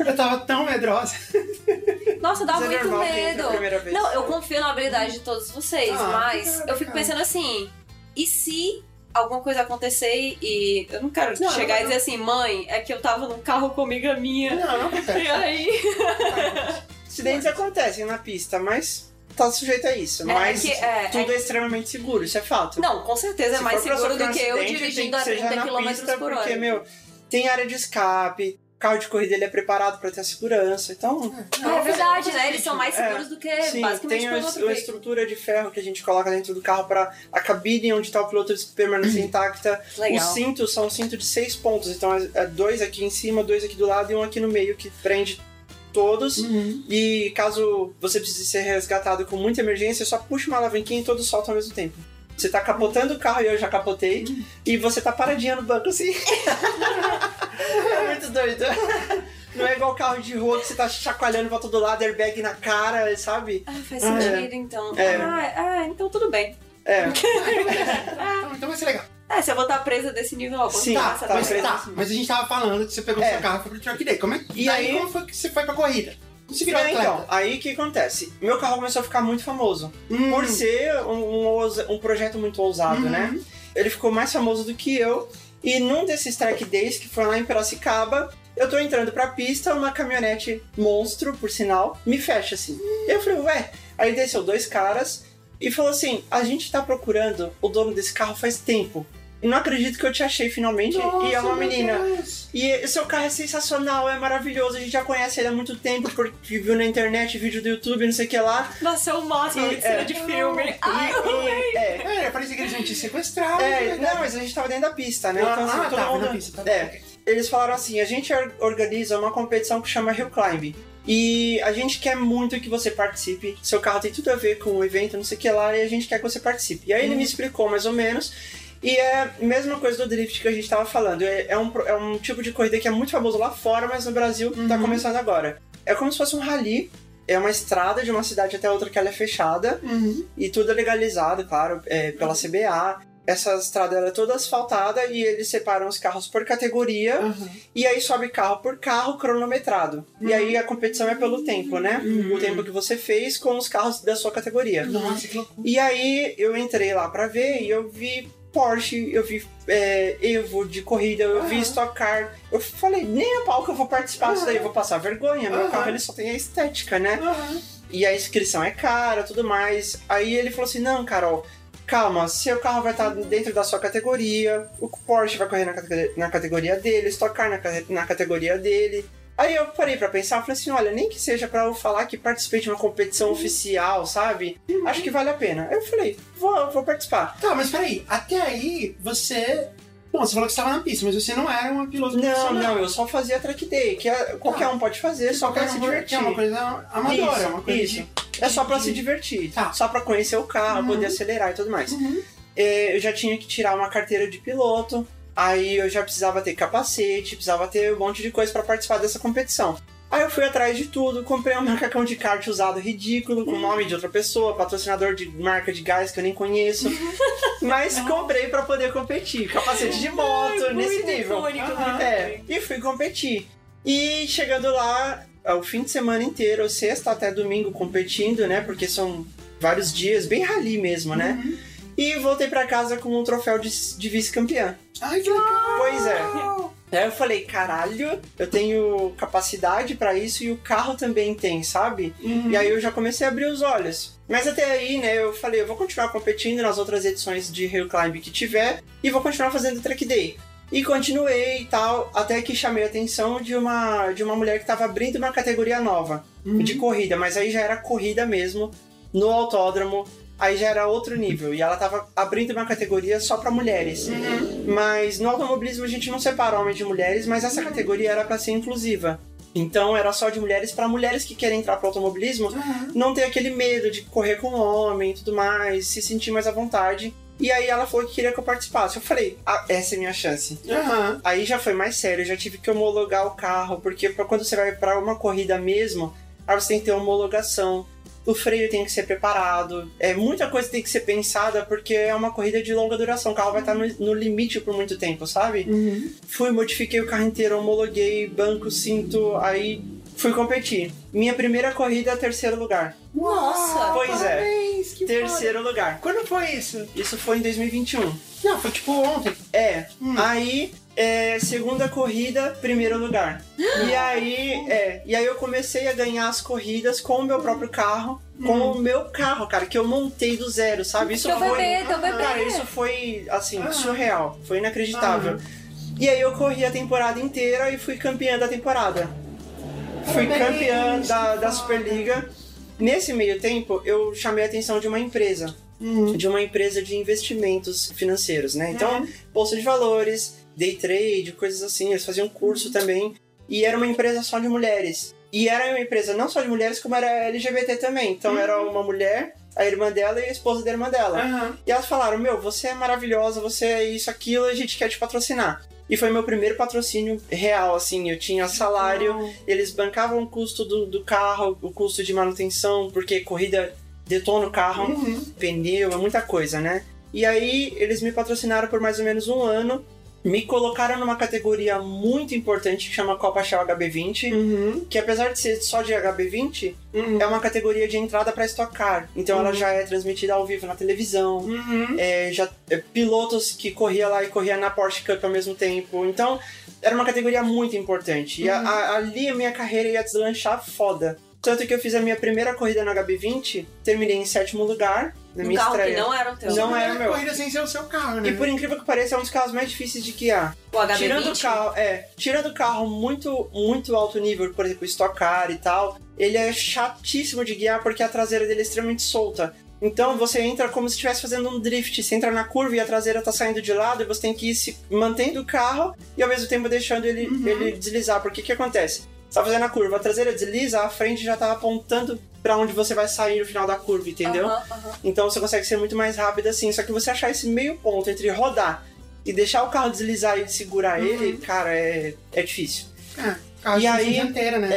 Eu tava tão medrosa. Nossa, dá é muito a medo. Não, eu confio na habilidade de todos vocês, Ah, mas eu fico pensando assim, e se alguma coisa acontecer e eu não quero Não, chegar não, e dizer assim, mãe, é que eu tava num carro com amiga minha. Não, não acontece. E aí? Acidentes acontecem na pista, mas tá sujeito a isso. É, mas que- é, tudo é... extremamente seguro, isso é fato. Não, com certeza é Se mais for pra seguro do um que eu dirigindo a que ser já 30 na km pista, por hora. Porque, meu, tem área de escape, carro de corrida ele é preparado pra ter a segurança, então... Ah, é verdade, né? Eles são mais É, seguros do que Sim, basicamente tem a, outro a veículo. estrutura de ferro que a gente coloca dentro do carro pra a cabine onde tá o piloto permanecer intacta. Legal. Os cintos são cintos de seis pontos, então é é dois aqui em cima, dois aqui do lado e um aqui no meio que prende todos. Uhum. E caso você precise ser resgatado com muita emergência, só puxa uma alavanquinha e todos soltam ao mesmo tempo. Você tá capotando o carro e eu já capotei, e você tá paradinha no banco assim. é muito doido. Não é igual carro de rua que você tá chacoalhando pra todo lado, airbag na cara, sabe? Ah, faz Ah, sentido, então. É. Ah, ah, então tudo bem. É. Então, então vai ser legal. É, se eu vou estar presa desse nível, ó, Sim, quando passa tá mas, tá, mas a gente tava falando que você pegou É. seu carro e foi pro Truck Day. Como é, E daí, aí- como foi que você foi pra corrida? Você virou É, atleta? então, aí o que acontece? Meu carro começou a ficar muito famoso. Hum. Por ser um, um um projeto muito ousado, Uhum. né? Ele ficou mais famoso do que eu. E num desses track days, que foi lá em Piracicaba, eu tô entrando pra pista, uma caminhonete monstro, por sinal, me fecha assim. E eu falei, ué. Aí desceu dois caras e falou assim: a gente tá procurando o dono desse carro faz tempo. E não acredito que eu te achei finalmente. e é uma Nossa, menina. Deus. E o seu carro é sensacional, é maravilhoso. A gente já conhece ele há muito tempo, porque viu na internet, vídeo do YouTube, não sei o que lá. Nossa, é o máximo E- de cena é. de filme. E- Ai, e- é, É, parecia que eles iam te sequestrar. é, né? não, mas a gente tava dentro da pista, né? Ah, Então, assim, ah, todo tá, mundo- na pista, tá É. Eles falaram assim: a gente or- organiza uma competição que chama Hill Climb. E a gente quer muito que você participe. Seu carro tem tudo a ver com o evento, não sei o que lá, e a gente quer que você participe. E aí ele me explicou mais ou menos. E é a mesma coisa do drift que a gente tava falando. É, é um, é um tipo de corrida que é muito famoso lá fora, mas no Brasil tá começando agora. É como se fosse um rally. É uma estrada de uma cidade até outra que ela é fechada. Uhum. E tudo é legalizado, claro, é, pela CBA. Essa estrada ela é toda asfaltada e eles separam os carros por categoria. Uhum. E aí sobe carro por carro cronometrado. E aí a competição é pelo tempo, né? Uhum. O tempo que você fez com os carros da sua categoria. Nossa, que loucura. E aí eu entrei lá pra ver e eu vi Porsche, eu vi é, Evo de corrida, eu vi Aham. Stock Car. Eu falei, nem a pau que eu vou participar disso daí, eu vou passar vergonha. Meu Aham. carro ele só tem a estética, né? Uhum. E a inscrição é cara, tudo mais. Aí ele falou assim: não, Carol, calma, seu carro vai estar dentro da sua categoria, o Porsche vai correr na, cate- na categoria dele, Stock Car na, na categoria dele. Aí eu parei pra pensar, falei assim, olha, nem que seja pra eu falar que participei de uma competição oficial, sabe? Acho que vale a pena. Aí eu falei, vou, vou participar. Tá, mas peraí, até aí você. Bom, você falou que estava na pista, mas você não era uma piloto Não, profissional. não, eu só fazia track day, que é- qualquer um pode fazer, só pra Qualquer se que divertir. é uma coisa amadora, Isso, é uma coisa isso. de. É só pra de- se divertir, Tá. só pra conhecer o carro, Uhum. poder acelerar e tudo mais. Uhum. É, eu já tinha que tirar uma carteira de piloto, aí eu já precisava ter capacete, precisava ter um monte de coisa pra participar dessa competição. Aí eu fui atrás de tudo, comprei um macacão de kart usado ridículo, com o nome de outra pessoa, patrocinador de marca de gás que eu nem conheço. Mas comprei pra poder competir. Capacete de moto, Ai, nesse nível. icônico, muito É, e fui competir. E chegando lá, é, o fim de semana inteiro, sexta até domingo competindo, né? Porque são vários dias, bem rali mesmo, né? Uhum. E voltei pra casa com um troféu de, de vice-campeã. Ai, que legal! Pois é. Aí eu falei, caralho, eu tenho capacidade pra isso e o carro também tem, sabe? Uhum. E aí eu já comecei a abrir os olhos. Mas até aí, né, eu falei, eu vou continuar competindo nas outras edições de Hill Climb que tiver e vou continuar fazendo track day. E continuei e tal, até que chamei a atenção de uma, de uma mulher que tava abrindo uma categoria nova Uhum. de corrida, mas aí já era corrida mesmo, no autódromo, aí já era outro nível. E ela tava abrindo uma categoria só pra mulheres. Mas no automobilismo a gente não separa homens de mulheres, mas essa categoria era pra ser inclusiva. Então era só de mulheres pra mulheres que querem entrar pro automobilismo Uhum. não ter aquele medo de correr com homem e tudo mais, se sentir mais à vontade. E aí ela falou que queria que eu participasse. Eu falei, ah, essa é a minha chance. Aham. Aí já foi mais sério, eu já tive que homologar o carro, porque quando você vai pra uma corrida mesmo, aí você tem que ter homologação. O freio tem que ser preparado, é muita coisa tem que ser pensada porque é uma corrida de longa duração. O carro vai estar no, no limite por muito tempo, sabe? Uhum. Fui, modifiquei o carro inteiro, homologuei, banco, cinto, aí fui competir. Minha primeira corrida, terceiro lugar. Nossa! Pois é. Parabéns, que Terceiro lugar. foda. Quando foi isso? Isso foi em 2021. Não, foi tipo ontem. É. Hum. Aí, é, segunda corrida, primeiro lugar. E aí, é, e aí eu comecei a ganhar as corridas com o meu próprio carro, com o meu carro, cara, que eu montei do zero, sabe? Isso Teu foi. bebê, teu bebê. Cara, isso foi, assim, Ah. surreal. Foi inacreditável. E aí eu corri a temporada inteira e fui campeã da temporada. Fui campeã da, da. Superliga. Nesse meio tempo, eu chamei a atenção de uma empresa. Uhum. De uma empresa de investimentos financeiros, né? Então, Uhum. bolsa de valores, day trade, coisas assim. Eles faziam curso também. E era uma empresa só de mulheres. E era uma empresa não só de mulheres, como era LGBT também. Então era uma mulher a irmã dela e a esposa da irmã dela. Aham. E elas falaram: Meu, você é maravilhosa, você é isso, aquilo, a gente quer te patrocinar. E foi meu primeiro patrocínio real, assim. Eu tinha salário, eles bancavam o custo do, do carro, o custo de manutenção, porque corrida detona o carro, Uhum. pneu, é muita coisa, né? E aí eles me patrocinaram por mais ou menos um ano. Me colocaram numa categoria muito importante que chama Copa Shell HB20, Uhum. que apesar de ser só de HB20, Uhum. é uma categoria de entrada para Stock Car. Então ela Uhum. já é transmitida ao vivo na televisão. Uhum. É, já é, pilotos que corria lá e corria na Porsche Cup ao mesmo tempo. Então, era uma categoria muito importante. E a- Uhum. a- ali a minha carreira ia deslanchar foda. Tanto que eu fiz a minha primeira corrida no HB20, terminei em sétimo lugar na Um minha carro estreia. que não era o teu. Não era meu. corrida sem ser o seu carro, né? E por incrível que pareça, é um dos carros mais difíceis de guiar. O HB20. Tirando o carro, é, tirando o carro muito, muito alto nível, por exemplo, Stock Car e tal, ele é chatíssimo de guiar porque a traseira dele é extremamente solta. Então você entra como se estivesse fazendo um drift. Você entra na curva e a traseira tá saindo de lado e você tem que ir se mantendo o carro e ao mesmo tempo deixando ele, Uhum. ele deslizar. Porque o que acontece? Você tá fazendo a curva, a traseira desliza, a frente já tá apontando pra onde você vai sair no final da curva, entendeu? Aham, aham. Então você consegue ser muito mais rápido assim. Só que você achar esse meio ponto entre rodar e deixar o carro deslizar e segurar Uhum. ele, cara, é, é difícil. É, carro E aí- dianteira, né?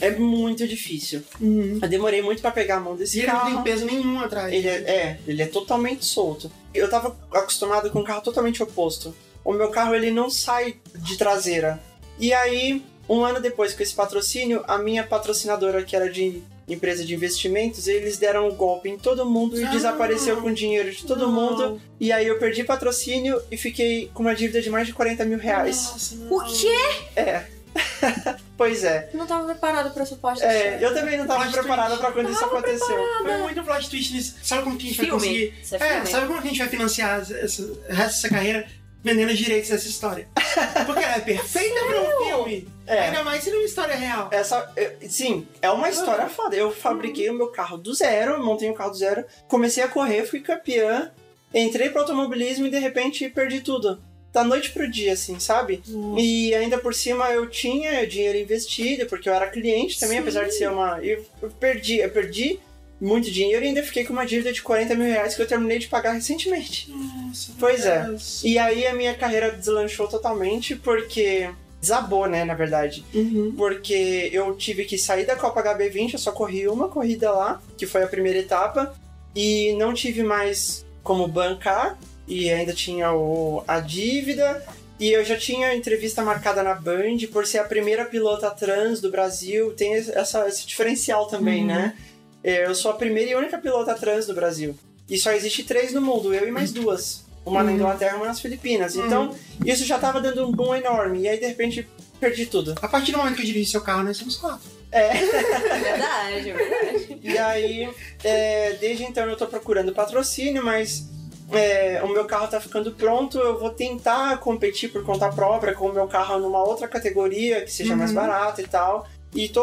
É, é muito difícil. Uhum. Eu demorei muito pra pegar a mão E desse ele não carro. tem peso nenhum atrás. Ele é, é, ele é totalmente solto. Eu tava acostumado com um carro totalmente oposto. O meu carro ele não sai de traseira. E aí, um ano depois com esse patrocínio, a minha patrocinadora, que era de empresa de investimentos, eles deram um golpe em todo mundo e Ah. desapareceu com o dinheiro de todo Não. mundo. E aí eu perdi patrocínio e fiquei com uma dívida de mais de 40 mil reais. Nossa, não. Por quê? É. pois é. Não tava preparado pra essa parte. É, eu também não tava Plot preparada twist. pra quando isso aconteceu. Foi muito plot twist nisso. Sabe como que a gente vai Filme. conseguir... Isso é É, sabe como que a gente vai financiar essa, essa, o resto dessa carreira? Vendendo os direitos dessa história. Porque ela é perfeita pra um filme. É. Ainda mais sendo uma história real. Essa, é, sim, é uma história foda. Eu fabriquei o meu carro do zero, montei um carro do zero, comecei a correr, fui campeã, entrei pro automobilismo e de repente perdi tudo. Da noite pro dia, assim, sabe? E ainda por cima eu tinha dinheiro investido, porque eu era cliente também, Sim. apesar de ser uma. Eu, perdi, eu perdi muito dinheiro e ainda fiquei com uma dívida de 40 mil reais que eu terminei de pagar recentemente. Nossa, Pois é. Deus. E aí a minha carreira deslanchou totalmente porque. Desabou, né, na verdade. Uhum. Porque eu tive que sair da Copa HB20, eu só corri uma corrida lá, que foi a primeira etapa, e não tive mais como bancar, e ainda tinha o, a dívida. E eu já tinha entrevista marcada na Band por ser a primeira pilota trans do Brasil. Tem essa, esse diferencial também, Uhum. né? Eu sou a primeira e única pilota trans do Brasil. E só existe três no mundo, eu e mais duas. Uma na Uhum. Inglaterra e uma nas Filipinas. Então, isso já tava dando um boom enorme. E aí, de repente, perdi tudo. A partir do momento que eu dirigi seu carro, nós somos quatro. É. Verdade, verdade. E aí, é, desde então eu tô procurando patrocínio, mas é, o meu carro tá ficando pronto, eu vou tentar competir por conta própria com o meu carro numa outra categoria que seja mais Uhum. barata e tal. E tô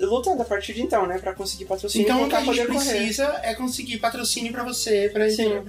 lutando a partir de então, né, pra conseguir patrocínio Então o que a gente poder correr. precisa é conseguir patrocínio pra você, pra, Sim.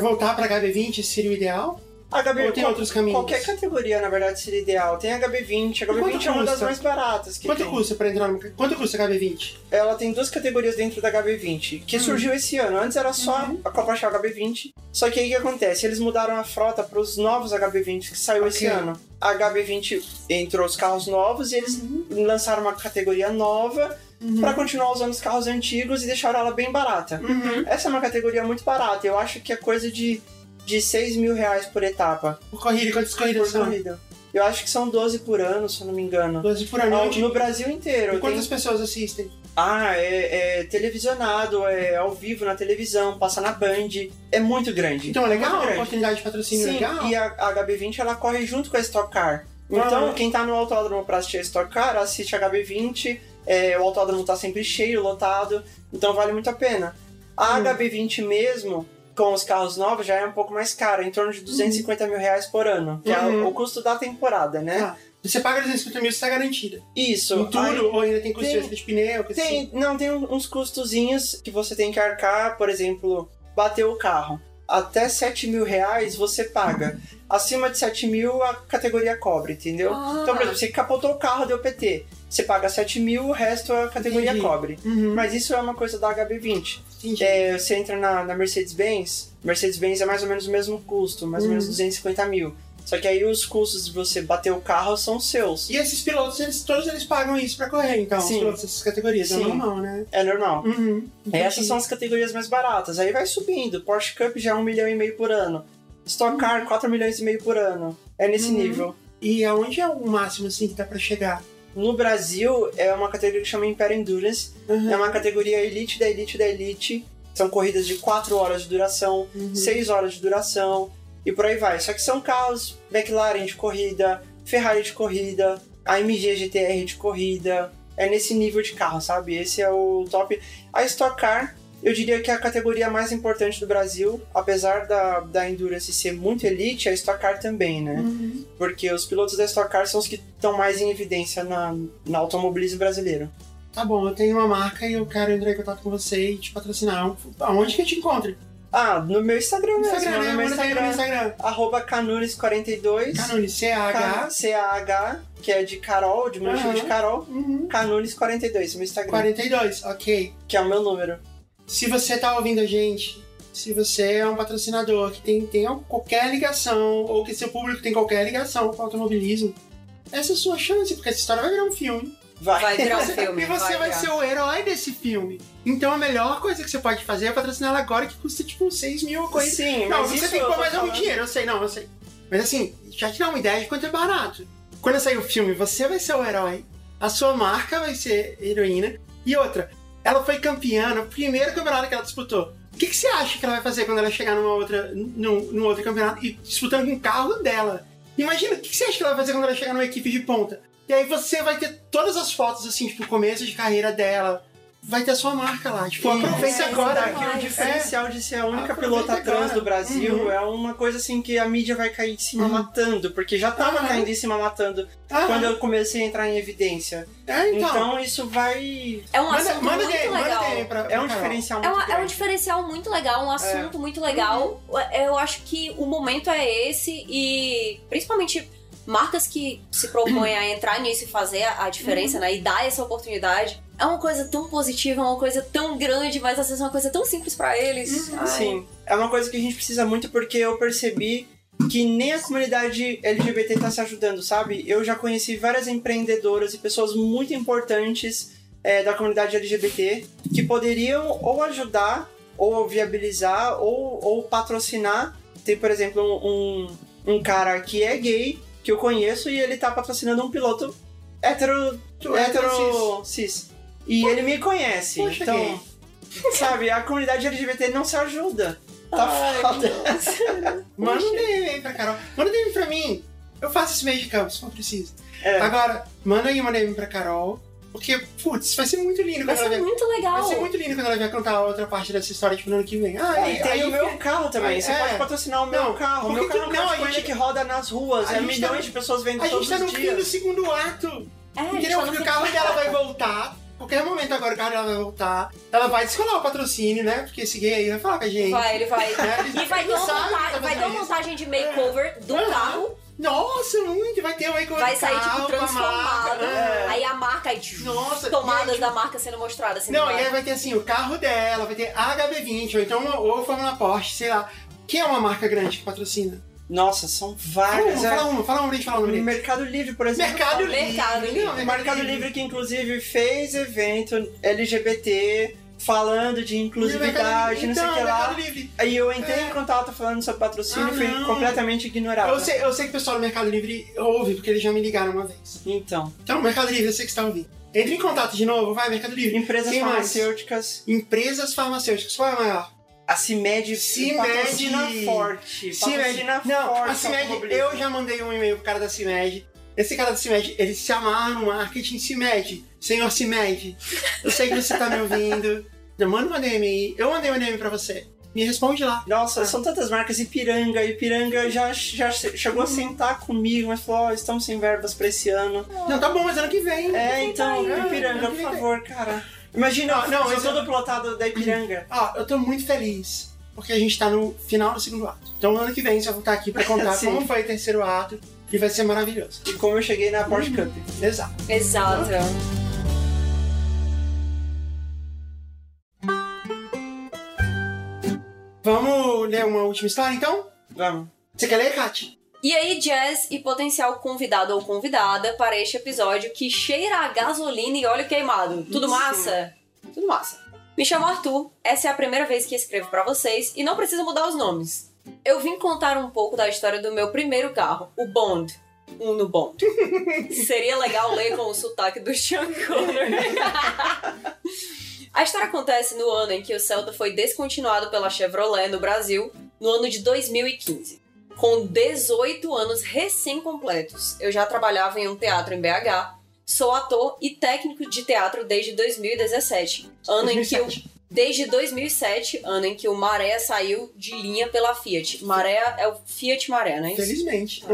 Pra, voltar pra HB20, esse seria o ideal? HB, Ou tem qual- outros caminhos? Qualquer categoria, na verdade, seria ideal. Tem a HB20, a quanto HB20 é uma das mais baratas que Quanto tem. custa pra entrar no... Quanto custa a HB20? Ela tem duas categorias dentro da HB20, que Hum. surgiu esse ano. Antes era só Uhum. a Copa Shell HB20. Só que aí o que acontece? Eles mudaram a frota para os novos HB20 que saiu esse Ok. ano. A HB20 entrou os carros novos e eles lançaram uma categoria nova Uhum. para continuar usando os carros antigos e deixaram ela bem barata. Uhum. Essa é uma categoria muito barata. Eu acho que é coisa de, de 6 mil reais por etapa, Por corrida, quantas corridas por são? corrida. Eu acho que são 12 por ano, se eu não me engano. 12 por ano. No, no Brasil inteiro. E Tem- quantas pessoas assistem? Ah, é, é televisionado, é ao vivo na televisão, passa na Band. É muito grande. Então é legal, a oportunidade de patrocínio Sim, legal. e a, a HB20 ela corre junto com a Stock Car. Então, Ah. quem tá no autódromo pra assistir a Stock Car, assiste a HB20. É, o autódromo tá sempre cheio, lotado. Então vale muito a pena. A Hum. HB20 mesmo, com os carros novos, já é um pouco mais cara, em torno de 250 mil reais por ano. Que é Uhum. o, o custo da temporada, né? Tá. Você paga 250 mil, você tá garantida. Isso. Em tudo, ou ainda tem custo tem- de pneu, coisa assim. Tem, não, tem uns custozinhos que você tem que arcar, por exemplo, bater o carro. Até 7 mil reais você paga. Acima de 7 mil a categoria cobre, entendeu? Ah. Então, por exemplo, você capotou o carro, deu PT. Você paga 7 mil, o resto a categoria Entendi. cobre. Uhum. Mas isso é uma coisa da HB20. Entendi. É, você entra na, na Mercedes-Benz, Mercedes-Benz é mais ou menos o mesmo custo, mais ou menos Uhum. 250 mil. Só que aí os custos de você bater o carro são seus. E esses pilotos, eles, todos eles pagam isso pra correr, então, Sim. os pilotos dessas categorias. É Sim. normal, né? É normal. Uhum. Essas são as categorias mais baratas. Aí vai subindo. Porsche Cup já é 1 milhão e meio por ano. Stock Car, 4 milhões e meio por ano. É nesse Uhum. nível. E aonde é o máximo, assim, que dá pra chegar? No Brasil, é uma categoria que chama Imperial Endurance. Uhum. É uma categoria elite da elite da elite. São corridas de 4 horas de duração, Uhum. 6 horas de duração e por aí vai. Só que são carros McLaren de corrida, Ferrari de corrida, AMG GTR de corrida. É nesse nível de carro, sabe? Esse é o top. A Stock Car, eu diria que é a categoria mais importante do Brasil, apesar da, da Endurance ser muito elite, a Stock Car também, né? Uhum. Porque os pilotos da Stock Car são os que estão mais em evidência na, no automobilismo brasileiro. Tá bom, eu tenho uma marca e eu quero entrar em contato com você e te patrocinar. Aonde que eu te encontro? Ah, no meu Instagram mesmo, Instagram, né? no meu aí no Instagram, Instagram. arroba canunes42, Canone, C-A-H. C-A-H, que é de Carol, de diminutivo Aham. de Carol, Uhum. canunes42, meu Instagram, 42, ok. que é o meu número. Se você tá ouvindo a gente, se você é um patrocinador que tem, tem qualquer ligação, ou que seu público tem qualquer ligação com o automobilismo, essa é a sua chance, porque essa história vai virar um filme. Vai. Vai virar um Você- filme. e você vai, virar. ser o herói desse filme. Então a melhor coisa que você pode fazer é patrocinar ela agora, que custa tipo 6 mil ou coisa. Sim, Não, mas você tem que pôr mais algum dinheiro, eu sei, não, eu sei. Mas assim, já te dá uma ideia de quanto é barato. Quando sair o filme, você vai ser o herói, a sua marca vai ser heroína. E outra, ela foi campeã no primeiro campeonato que ela disputou. O que, que você acha que ela vai fazer quando ela chegar numa outra, num, num outro campeonato e disputando com o carro dela? Imagina, o que, que você acha que ela vai fazer quando ela chegar numa equipe de ponta? E aí você vai ter todas as fotos, assim, tipo, começo de carreira dela. Vai ter a sua marca lá. Tipo, aproveita Isso, agora. daqui o diferencial de ser a única Aproveita pilota trans agora. do Brasil Uhum. é uma coisa assim que a mídia vai cair em cima Uhum. matando, porque já tava Aham. caindo em cima matando quando eu comecei a entrar em evidência. é, então. Então, isso vai. É um assunto manda muito manda legal. DM pra, É um pra diferencial É, muito uma- é um diferencial muito legal, um assunto muito legal. Eu acho que o momento é esse e principalmente marcas que se propõem a entrar nisso e fazer a, a diferença, né? E dar essa oportunidade. É uma coisa tão positiva, é uma coisa tão grande, mas às vezes é uma coisa tão simples pra eles. Ai. Sim, é uma coisa que a gente precisa muito porque eu percebi que nem a comunidade LGBT tá se ajudando, sabe? Eu já conheci várias empreendedoras e pessoas muito importantes é, da comunidade LGBT que poderiam ou ajudar, ou viabilizar, ou, ou patrocinar. Tem, por exemplo, um, um, cara que é gay, que eu conheço, e ele tá patrocinando um piloto hétero, Tu hétero cis. E ele me conhece, Poxa, então... gay. Sabe, a comunidade LGBT não se ajuda. Tá Ai, foda. Manda um DM aí pra Carol. Manda um DM pra mim. Eu faço esse meio de campo, se for preciso. É. Agora, manda aí uma DM pra Carol. Porque, putz, vai ser muito lindo Vai quando ela ser muito legal. Vai ser muito lindo quando ela vier contar a outra parte dessa história, tipo, no ano que vem. Ah, É, e tem aí o eu meu carro também. Você É. pode patrocinar o meu Não, carro. O meu que carro é que- não, de a corrida gente- que roda nas ruas. a É milhões tá- de pessoas vendo A todos gente tá no os fim dias. do segundo ato. É, a Entendeu? tá Porque o carro dela vai voltar. Qualquer momento agora o carro dela vai voltar. Ela vai descolar o patrocínio, né? Porque esse gay aí vai falar com a gente. Vai, ele vai. Né? E vai ter monta- vai ter uma montagem de makeover do Aham. carro. Nossa, muito! Vai ter um com Vai sair, carro, tipo, com a transformado. É. Aí a marca aí, Nossa, tomadas aí, da marca sendo mostradas. Assim, Não, e aí vai ter assim, o carro dela, vai ter a HB20, ou então uma, ou Fórmula Porsche, sei lá. Que é uma marca grande que patrocina? Nossa, são Fala várias. fala uma, fala nome O dele. Mercado Livre, por exemplo. Mercado Livre. Mercado Livre. Não, Mercado Livre que inclusive fez evento LGBT falando de inclusividade, não sei o então, que lá. Mercado Livre. Aí eu entrei É. em contato falando sobre patrocínio Ah, e fui não. completamente ignorado. Eu sei, eu sei que o pessoal do Mercado Livre ouve, porque eles já me ligaram uma vez. Então, Então, Mercado Livre, eu sei que você está ouvindo. Entre em contato de novo, vai, Mercado Livre. empresas Quem mais? farmacêuticas, Empresas farmacêuticas, qual é a maior? A CIMED CIMED. patrocina forte. CIMED. Não, forte. a CIMED, eu já mandei um e-mail pro cara da CIMED. Esse cara da CIMED, ele se amarra no marketing CIMED. Senhor CIMED, eu sei que você tá me ouvindo. Eu mando uma DM aí. Eu mandei uma DM pra você. Me responde lá. Nossa, Ah. são tantas marcas. Ipiranga, Ipiranga já, já chegou a sentar comigo, mas falou: ó, estamos sem verbas pra esse ano. Não, tá bom, mas ano que vem. É, então. Ipiranga, por favor, cara. Imagina, Não, não, eu todo plotado da Ipiranga. Ó, eu tô muito feliz. Porque a gente tá no final do segundo ato. Então ano que vem você vai voltar aqui pra contar como foi o terceiro ato. E vai ser maravilhoso. E como eu cheguei na Porsche Cup. Exato. Exato. uma última história, então? Vamos. Você quer ler, Kat? E aí, Jazz e potencial convidado ou convidada para este episódio que cheira a gasolina e óleo queimado. Tudo massa? Tudo massa. Me chamo Arthur, essa é a primeira vez que escrevo pra vocês e não precisa mudar os nomes. Eu vim contar um pouco da história do meu primeiro carro, o Bond. Um no Bond. Seria legal ler com o sotaque do Sean Connery. a história acontece no ano em que o Celta foi descontinuado pela Chevrolet no Brasil, no ano de 2015. Com 18 anos recém-completos, eu já trabalhava em um teatro em BH, sou ator e técnico de teatro desde 2017, ano em que 2007. Desde 2007, ano em que o Maré saiu de linha pela Fiat. Maré é o Fiat Maré, não é isso? Felizmente.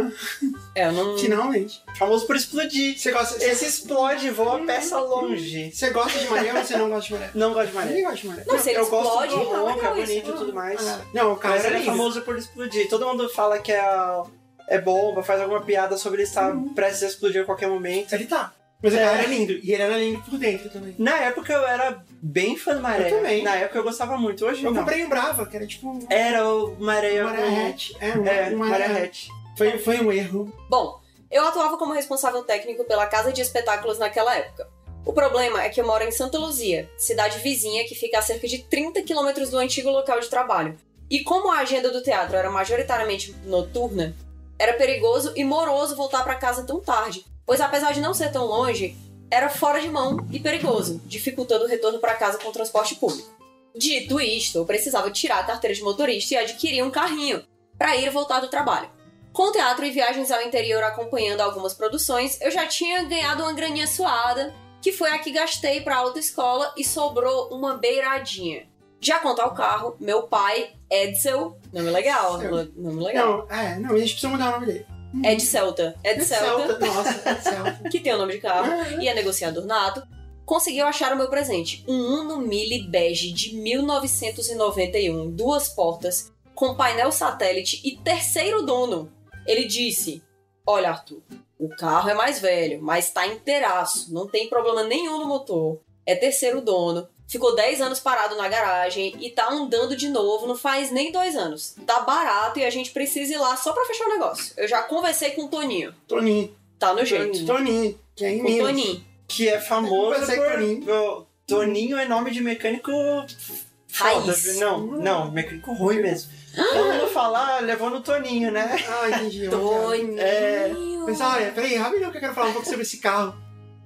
É, eu não. Finalmente. Famoso por explodir. Você gosta, Esse explode, voa a peça longe. você gosta de maré ou você não gosta de maré? Não gosto de maré. Ninguém gosta de maré. Não, se ele eu gosto explode, do tá ronco, é isso. bonito e tudo mais. Ah, não, o carro Mas ele é lindo. famoso por explodir. Todo mundo fala que é, é bomba, faz alguma piada sobre ele estar prestes a explodir a qualquer momento. Ele tá. Mas o É. era lindo. E ele era lindo por dentro também. Na época eu era bem fã do Maré. Eu também. Na época eu gostava muito, hoje Eu não. comprei um Brava, que era tipo um Era o Maré... maré um- hatch. É, um, É, um Maré maré Hatch. Foi, foi um erro. Bom, eu atuava como responsável técnico pela casa de espetáculos naquela época. O problema é que eu moro em Santa Luzia, cidade vizinha que fica a cerca de 30 quilômetros do antigo local de trabalho. E como a agenda do teatro era majoritariamente noturna, era perigoso e moroso voltar para casa tão tarde, pois apesar de não ser tão longe, era fora de mão e perigoso, dificultando o retorno para casa com o transporte público. Dito isto, eu precisava tirar a carteira de motorista e adquirir um carrinho para ir e voltar do trabalho. Com teatro e viagens ao interior acompanhando algumas produções, eu já tinha ganhado uma graninha suada, que foi a que gastei pra autoescola e sobrou uma beiradinha. Já quanto ao carro, meu pai, Edsel, nome legal, Edsel. nome legal. Não, é, não, a gente precisa mudar o nome dele. Ed Celta, Ed Celta, Nossa, é Celta. que tem o nome de carro, e é negociador nato, conseguiu achar o meu presente, um Uno Mille bege de 1991, duas portas, com painel satélite e terceiro dono. Ele disse: Olha, Arthur, o carro é mais velho, mas tá inteiraço, não tem problema nenhum no motor. É terceiro dono, ficou 10 anos parado na garagem e tá andando de novo, não faz nem dois anos. Tá barato e a gente precisa ir lá só pra fechar o negócio. Eu já conversei com o Toninho, Toninho. tá no jeito. Toninho, que é em Minas. Toninho. Que é famoso com por... Toninho. por- Toninho é nome de mecânico foda. Raiz. Não, não, mecânico ruim mesmo. Todo mundo fala, ah, levou no Toninho, né? Ah, entendi. Toninho. É. Mas olha, peraí, rapidinho que eu quero falar um pouco sobre esse carro.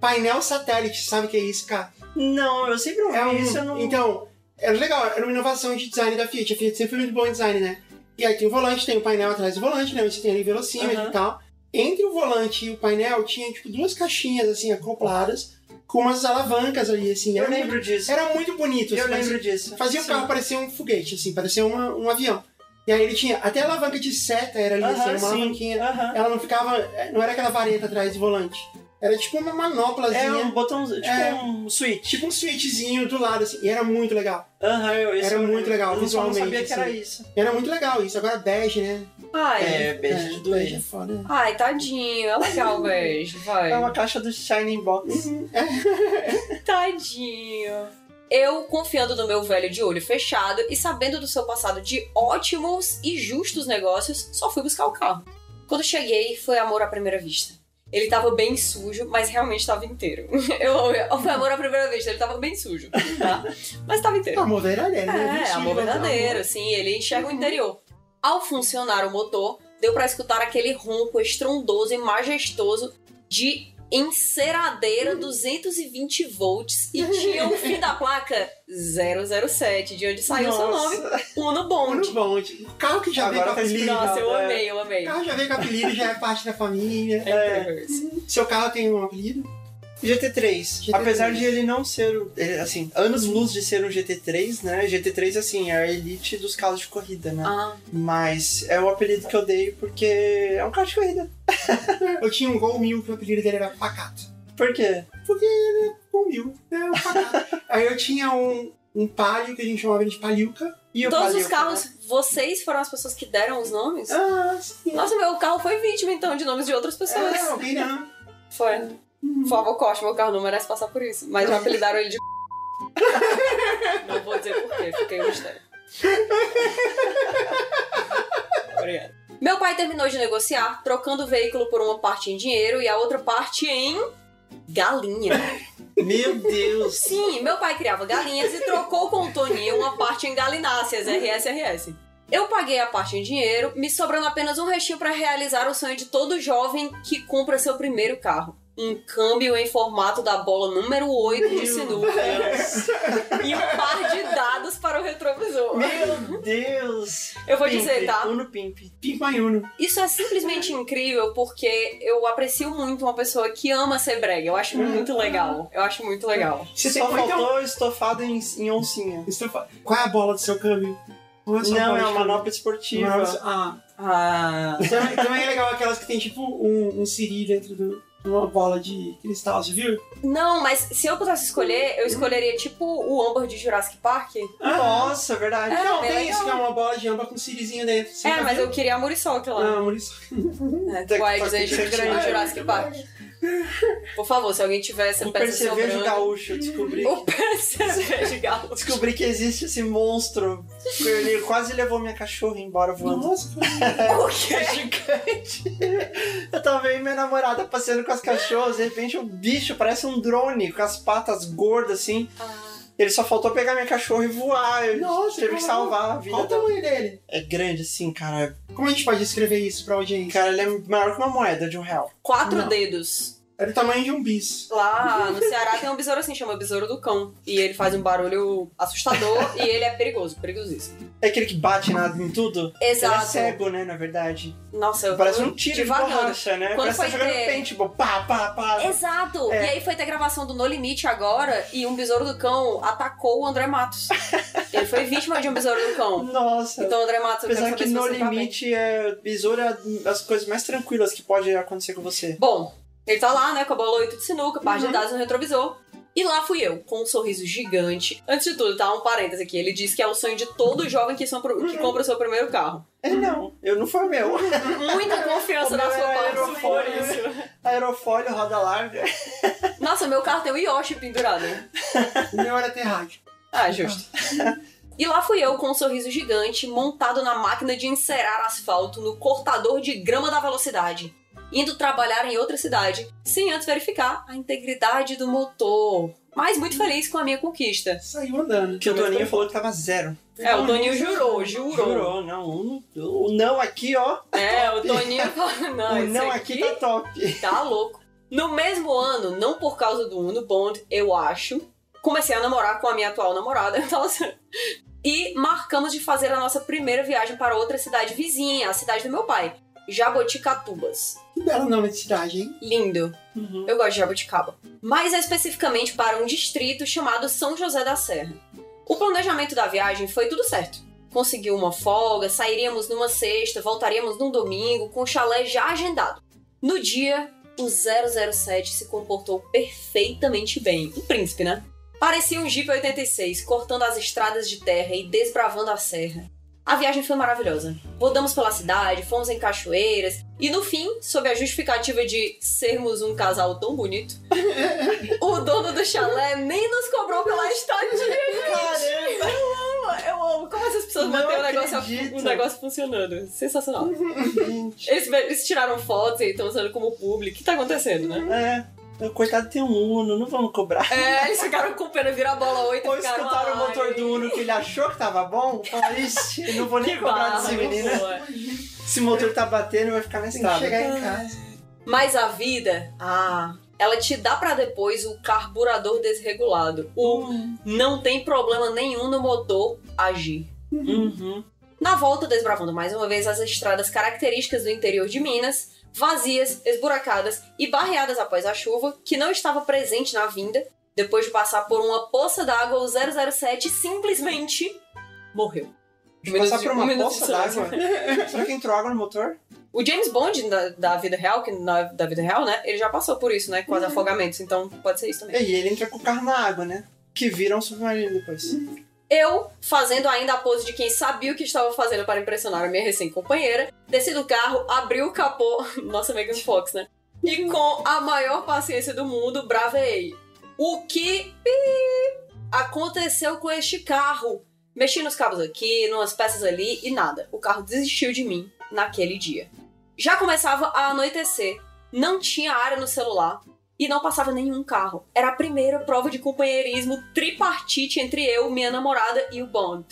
Painel satélite, sabe o que é isso, cara? Não, eu sempre ouvi É um, isso, eu não... Então, era legal, era uma inovação de design da Fiat. A Fiat sempre foi muito boa em design, né? E aí tem o volante, tem o painel atrás do volante, né? Você tem ali velocímetro e tal. Entre o volante e o painel tinha, tipo, duas caixinhas, assim, acopladas, com umas alavancas ali, assim. Eu Era, lembro disso. era muito bonito. Eu assim, parecia- lembro disso. Fazia o Sim. carro parecer um foguete, assim, parecia uma- um avião. E aí ele tinha até a alavanca de seta, era ali, assim, Aham, era uma sim. alavanquinha. Aham. Ela não ficava. Não era aquela vareta atrás do volante. Era tipo uma manoplazinha. É um botão, tipo É. um switch. Tipo um switchzinho do lado, assim. E era muito legal. Aham, eu isso Era eu muito legal, Eu visualmente, não sabia que era assim. isso. E era muito legal isso. Agora bege, né? Ai, É, beijo de doer. bege é foda. ai, tadinho. É legal, beijo. Vai. É uma caixa do Shining Box. Uhum. Tadinho. Eu, confiando no meu velho de olho fechado e sabendo do seu passado de ótimos e justos negócios, só fui buscar o carro. Quando cheguei, foi amor à primeira vista. Ele tava bem sujo, mas realmente tava inteiro. Eu, foi amor à primeira vista, ele tava bem sujo, tá? Mas tava inteiro. Amor verdadeiro, né? É, amor verdadeiro, sim, ele enxerga o interior. Ao funcionar o motor, deu pra escutar aquele ronco estrondoso e majestoso de enceradeira 220 volts e tinha o fim da placa 007, de onde saiu o seu nome, Uno Bond. Muito bom. O carro que já Agora veio com tá apelido. Nossa, eu É. amei, eu amei. O carro já veio com apelido, já é parte da família. É incrível isso. Seu carro tem um apelido? GT3. GT3. Apesar de ele não ser, ele, assim, anos luz de ser um GT3, né? GT3, assim, é a elite dos carros de corrida, né? Ah, Mas é o apelido que eu dei porque é um carro de corrida. Eu tinha um Gol 1000 que o apelido dele era Pacato. Por quê? Porque ele é Gol 1000, é um Pacato. Aí eu tinha um, um Palio que a gente chamava de Palilca. E o todos Palio, os carros, vocês foram as pessoas que deram os nomes? Ah, sim. Nossa, meu carro foi vítima então de nomes de outras pessoas. É, alguém não. Foi. Por favor, corte, meu carro não merece passar por isso. Mas já apelidaram ele de. não vou dizer por quê, fiquei um mistério. Obrigada. Meu pai terminou de negociar, trocando o veículo por uma parte em dinheiro e a outra parte em galinha. Meu Deus. Sim, meu pai criava galinhas e trocou com o Toninho uma parte em galináceas, RSRS. Eu paguei a parte em dinheiro, me sobrando apenas um restinho para realizar o sonho de todo jovem que compra seu primeiro carro. Um câmbio em formato da bola número 8 de sinuca. e um par de dados para o retrovisor. Meu Deus. Eu vou Pimp, dizer, tá? Uno Pimp. Pimp Uno. Isso é simplesmente incrível porque eu aprecio muito uma pessoa que ama ser brega. Eu acho muito legal. Eu acho muito legal. Você Só tem então, faltou estofado em, em oncinha. estofa- Qual é a bola do seu câmbio? A sua Não, é de uma manopla esportiva. Manopla- Ah, Ah. também, também é legal aquelas que tem tipo um, um siri dentro do- de uma bola de cristal, você viu? Não, mas se eu pudesse escolher, eu escolheria tipo o Amber de Jurassic Park. Nossa, verdade. É, não, tem legal. isso que é uma bola de âmbar com sirizinho dentro. Você é, já mas eu queria a Muriçoca lá. Ah, Maurício. É, Tem- vai dizer grande. Jurassic Park. Por favor, se alguém tiver essa O peça percevejo sobrando... gaúcho, eu descobri. O percevejo gaúcho. Descobri que existe esse monstro. Ele quase levou minha cachorra embora voando. Nossa, O quê? É gigante. Eu tava aí minha namorada passeando com as cachorras, de repente o bicho parece um drone, com as patas gordas assim. Ele só faltou pegar minha cachorra e voar. Eu Nossa, tive que salvar a vida qual o tamanho dele? É grande assim, cara. Como a gente pode descrever isso pra audiência? Cara, ele é maior que uma moeda de um real. Quatro Não. dedos. É do tamanho de um bis. Lá no Ceará tem um besouro assim, chama besouro do cão. E ele faz um barulho assustador e ele é perigoso, perigosíssimo. É aquele que bate em tudo? Exato. Ele é cego, né, na verdade. Nossa, eu Parece um tiro de borracha, né? Quando Parece que tá foi jogando ter- paintball. Pá, pá, pá. Exato! É. E aí foi ter gravação do No Limite agora e um besouro do cão atacou o André Matos. ele foi vítima de um besouro do cão. Nossa. Então, André Matos, Apesar que no você tá limite é besouro é as coisas mais tranquilas que pode acontecer com você. Bom, ele tá lá, né, com a bola 8 de sinuca, par Uhum. de dados no retrovisor. E lá fui eu, com um sorriso gigante. Antes de tudo, tá? Um parêntese aqui. Ele diz que é o sonho de todo jovem que, são pro- Uhum. que compra o seu primeiro carro. É não, eu não foi o meu. Muita confiança O na meu sua parte aerofólio. isso. Aerofólio, roda larga. Nossa, meu carro tem o Yoshi pendurado. O meu era terráqueo. Ah, justo. E lá fui eu com um sorriso gigante, montado na máquina de encerar asfalto no cortador de grama da velocidade, indo trabalhar em outra cidade, sem antes verificar a integridade do motor. Mas muito feliz com a minha conquista. Saiu andando. Que o Toninho falou que tava zero. É, o Toninho jurou, jurou. Jurou, não. O, o não aqui, ó. É, o Toninho falou, não, o não aqui aqui tá top. tá louco. No mesmo ano, não por causa do Uno Bond, eu acho, comecei a namorar com a minha atual namorada. Nossa. E marcamos de fazer a nossa primeira viagem para outra cidade vizinha, a cidade do meu pai, Jaboticatubas. Que belo nome de cidade, hein? Lindo. Uhum. Eu gosto de Jaboticaba. Mais especificamente para um distrito chamado São José da Serra. O planejamento da viagem foi tudo certo. Conseguiu uma folga, sairíamos numa sexta, voltaríamos num domingo, com o chalé já agendado. No dia, o 007 se comportou perfeitamente bem. Um príncipe, né? Parecia um Jeep 86, cortando as estradas de terra e desbravando a serra. A viagem foi maravilhosa. Rodamos pela cidade, fomos em cachoeiras e no fim, sob a justificativa de sermos um casal tão bonito, o dono do chalé nem nos cobrou pela estadia. Caramba! Eu amo, eu amo. Como essas pessoas mantêm o negócio, o negócio funcionando. Sensacional. Eles, eles tiraram fotos e estão usando como público. O que tá acontecendo, né? É. O coitado tem um Uno, não vamos cobrar. É, eles ficaram com pena, virar a bola 8 Ou e ficaram... escutaram o motor "Ai, do Uno que ele achou que tava bom, falaram, ixi, não vou nem Que cobrar barra, desse menino. Esse motor tá batendo vai ficar na estrada. chegar em casa. Mas a vida, ah, ela te dá pra depois o carburador desregulado. O não tem problema nenhum no motor agir. Uhum. Na volta, desbravando mais uma vez as estradas características do interior de Minas, vazias, esburacadas e barreadas após a chuva, que não estava presente na vinda, depois de passar por uma poça d'água, o 007 simplesmente morreu. De Um passar de- por um uma minuto poça d'água. Será que entrou água no motor? O James Bond da, da vida real, que na, da vida real, né? Ele já passou por isso, né? Com os afogamentos, então pode ser isso também. E ele entra com o carro na água, né? Que vira um submarino depois. Eu, fazendo ainda a pose de quem sabia o que estava fazendo para impressionar a minha recém-companheira, desci do carro, abri o capô, nossa Megan Fox, né? E com a maior paciência do mundo, bravei. O que aconteceu com este carro? Mexi nos cabos aqui, numas peças ali e nada. O carro desistiu de mim naquele dia. Já começava a anoitecer, não tinha área no celular e não passava nenhum carro. Era a primeira prova de companheirismo tripartite entre eu, minha namorada e o Bond.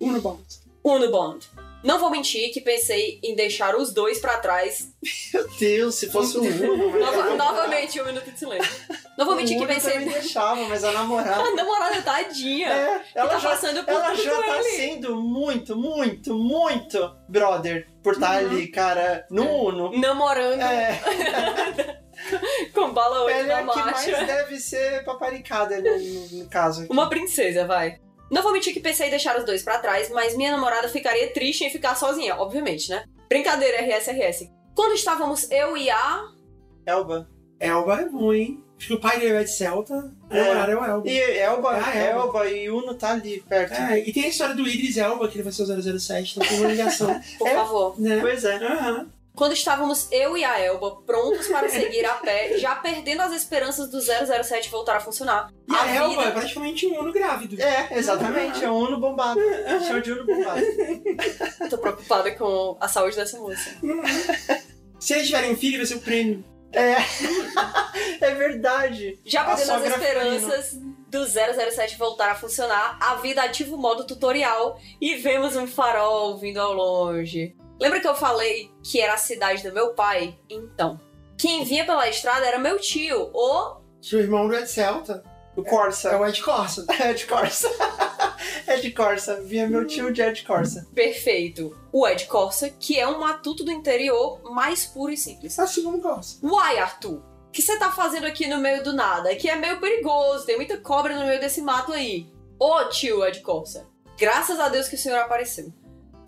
Uno Bond. Uno Bond. Não vou mentir que pensei em deixar os dois pra trás. Meu Deus, se fosse o Uno. Nova- novamente, um minuto de silêncio. Não vou mentir o que pensei. também deixava, mas a namorada. A namorada tadinha. É, ela tá já, passando por ela já tá ele. sendo muito, muito, muito brother por estar Uhum. ali, cara, no É. Uno. Namorando É, com bala 8 ela é na a que mais deve ser paparicada no, no- caso. aqui. Uma princesa, vai. Não vou mentir que pensei em deixar os dois pra trás, mas minha namorada ficaria triste em ficar sozinha, obviamente, né? Brincadeira, RS, RS. Quando estávamos eu e a. Elba. Elba é bom, hein? Acho que o pai dele é de Celta, É. namorada é o Elba. E Elba, Ah, Elba. Elba. e Uno tá ali perto. É, e tem a história do Idris Elba, que ele vai ser o 007, então tem uma ligação, Por É. favor. né? Pois é. Aham. Quando estávamos eu e a Elba prontos para seguir a pé, já perdendo as esperanças do 007 voltar a funcionar. E a, Elba vida- é praticamente um Uno grávido. É, exatamente. É um Uno bombado. Chama de Uno bombado. Tô preocupada com a saúde dessa moça. Se eles tiverem um filho, vai ser o prêmio. É. é verdade. Já A perdendo as sogra esperanças do 007 voltar a funcionar, a vida ativa o modo tutorial e vemos um farol vindo ao longe. Lembra que eu falei que era a cidade do meu pai? Então, quem vinha pela estrada era meu tio, o Que o irmão do Ed Celta O é Corsa. o Ed Corsa. É de Corsa. É de Corsa. Vinha meu tio de Ed Corsa. perfeito, o Ed Corsa, que é um matuto do interior mais puro e simples. Assim como Corsa. Uai, Arthur, o que você tá fazendo aqui no meio do nada? Aqui é meio perigoso, tem muita cobra no meio desse mato aí. Ô tio Ed Corsa, graças a Deus que o senhor apareceu.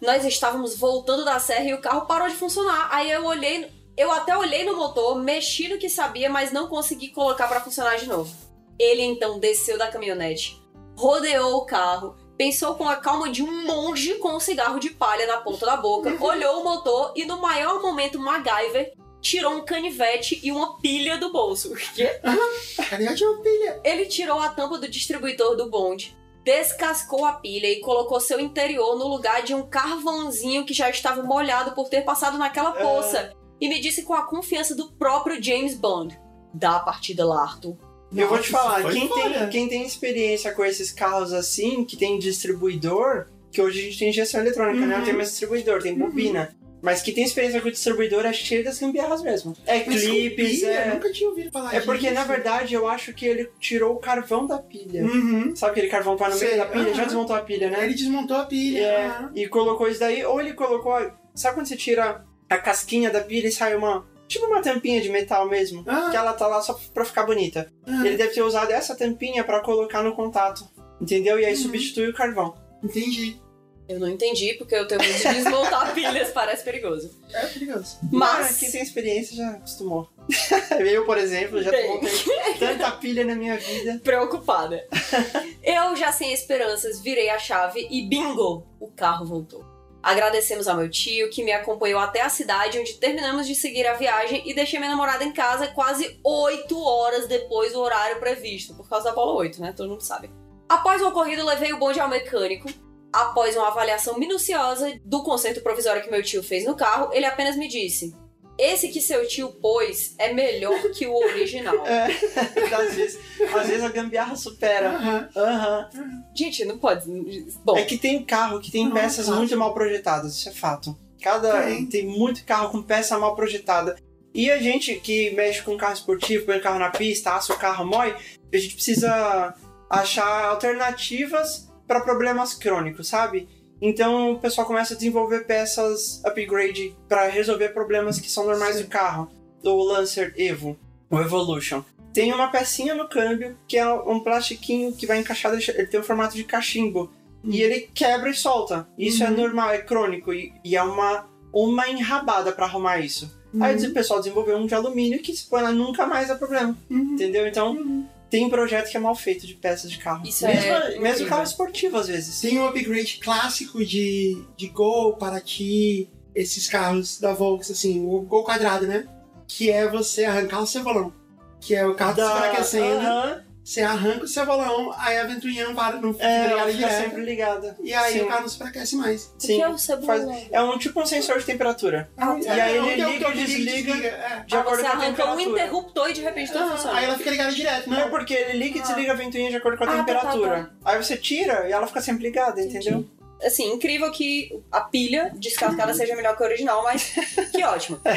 Nós estávamos voltando da serra e o carro parou de funcionar. Aí eu olhei, eu até olhei no motor, mexi no que sabia, mas não consegui colocar pra funcionar de novo. Ele então desceu da caminhonete, rodeou o carro, pensou com a calma de um monge com um cigarro de palha na ponta da boca, olhou o motor e no maior momento MacGyver tirou um canivete e uma pilha do bolso. Quê? Cadê a tia pilha? Ele tirou a tampa do distribuidor do bonde, descascou a pilha e colocou seu interior no lugar de um carvãozinho que já estava molhado por ter passado naquela poça. E me disse com a confiança do próprio James Bond. Dá a partida lá, Arthur. eu vou Nossa, te falar, quem tem, quem tem experiência com esses carros assim, que tem distribuidor, que hoje a gente tem injeção eletrônica, né? Uhum. Não tem mais distribuidor, tem bobina. Mas que tem experiência com distribuidor é cheio das gambiarras mesmo. É Mas clipes, pilha? Eu é. nunca tinha ouvido falar É porque, disso. na verdade, eu acho que ele tirou o carvão da pilha. Uhum. Sabe aquele carvão que vai no meio Sei, da pilha? Já aham. desmontou a pilha, né? Ele desmontou a pilha. É, e colocou isso daí, ou ele colocou. Sabe quando você tira a casquinha da pilha e sai uma. Tipo uma tampinha de metal mesmo? Ah. Que ela tá lá só pra ficar bonita. Ah, Ele deve ter usado essa tampinha pra colocar no contato. Entendeu? E aí Uhum. substitui o carvão. Entendi. Eu não entendi, porque eu tenho medo de desmontar pilhas, parece perigoso. É perigoso. Ah, Mas. quem tem experiência já acostumou. eu, por exemplo, já montei tanta pilha na minha vida. preocupada. Eu, já sem esperanças, virei a chave e bingo! O carro voltou. Agradecemos ao meu tio, que me acompanhou até a cidade, onde terminamos de seguir a viagem e deixei minha namorada em casa quase 8 horas depois do horário previsto, por causa da bola 8, né? Todo mundo sabe. Após o ocorrido, levei o bonde ao mecânico. Após uma avaliação minuciosa do conserto provisório que meu tio fez no carro, ele apenas me disse: Esse que seu tio pôs é melhor que o original. É, às vezes, às vezes a gambiarra supera. Aham. Aham. Gente, não pode. Bom, É que tem carro que tem Não, peças muito mal projetadas, isso é fato. Cada Tem. tem. muito carro com peça mal projetada. E a gente que mexe com carro esportivo, põe o carro na pista, assa o carro, mói, a gente precisa achar alternativas para problemas crônicos, sabe? Então o pessoal começa a desenvolver peças upgrade para resolver problemas que são normais Sim. do carro. Do Lancer Evo, o Evolution. Tem uma pecinha no câmbio que é um plastiquinho que vai encaixar, ele tem o formato de cachimbo. E ele quebra e solta. Isso é Uhum. normal, é crônico. E, e é uma, uma enrabada pra arrumar isso. Aí Uhum. o pessoal desenvolveu um de alumínio que se põe lá nunca mais dá problema. Uhum. Entendeu? Então Uhum. Tem um projeto que é mal feito de peças de carro. Isso é mesmo, incrível. mesmo carro esportivo, às vezes. Tem um upgrade clássico de, de Gol, Paraty, esses carros da Volks, assim, o Gol quadrado, né? Que é você arrancar o cebolão. Que é o carro Da-. Aham. Você arranca o seu balão, aí a ventoinha não para, não fica É, ela ligada fica direto. sempre ligada. E aí Sim. o carro não superaquece mais. O que Sim. é o cebolão? É um tipo um sensor de temperatura. Ah, tá. E aí É, ele um liga e botão de desliga é. de Ah, acordo você com a arranca um temperatura. interruptor e de repente tudo Ah, funciona. aí ela fica ligada direto, Não, né? porque ele liga e desliga a ventoinha de acordo com a Ah, tá, temperatura. Aí você tira e ela fica sempre ligada, entendeu? Assim, incrível que a pilha descascada seja melhor que a original, mas que ótimo.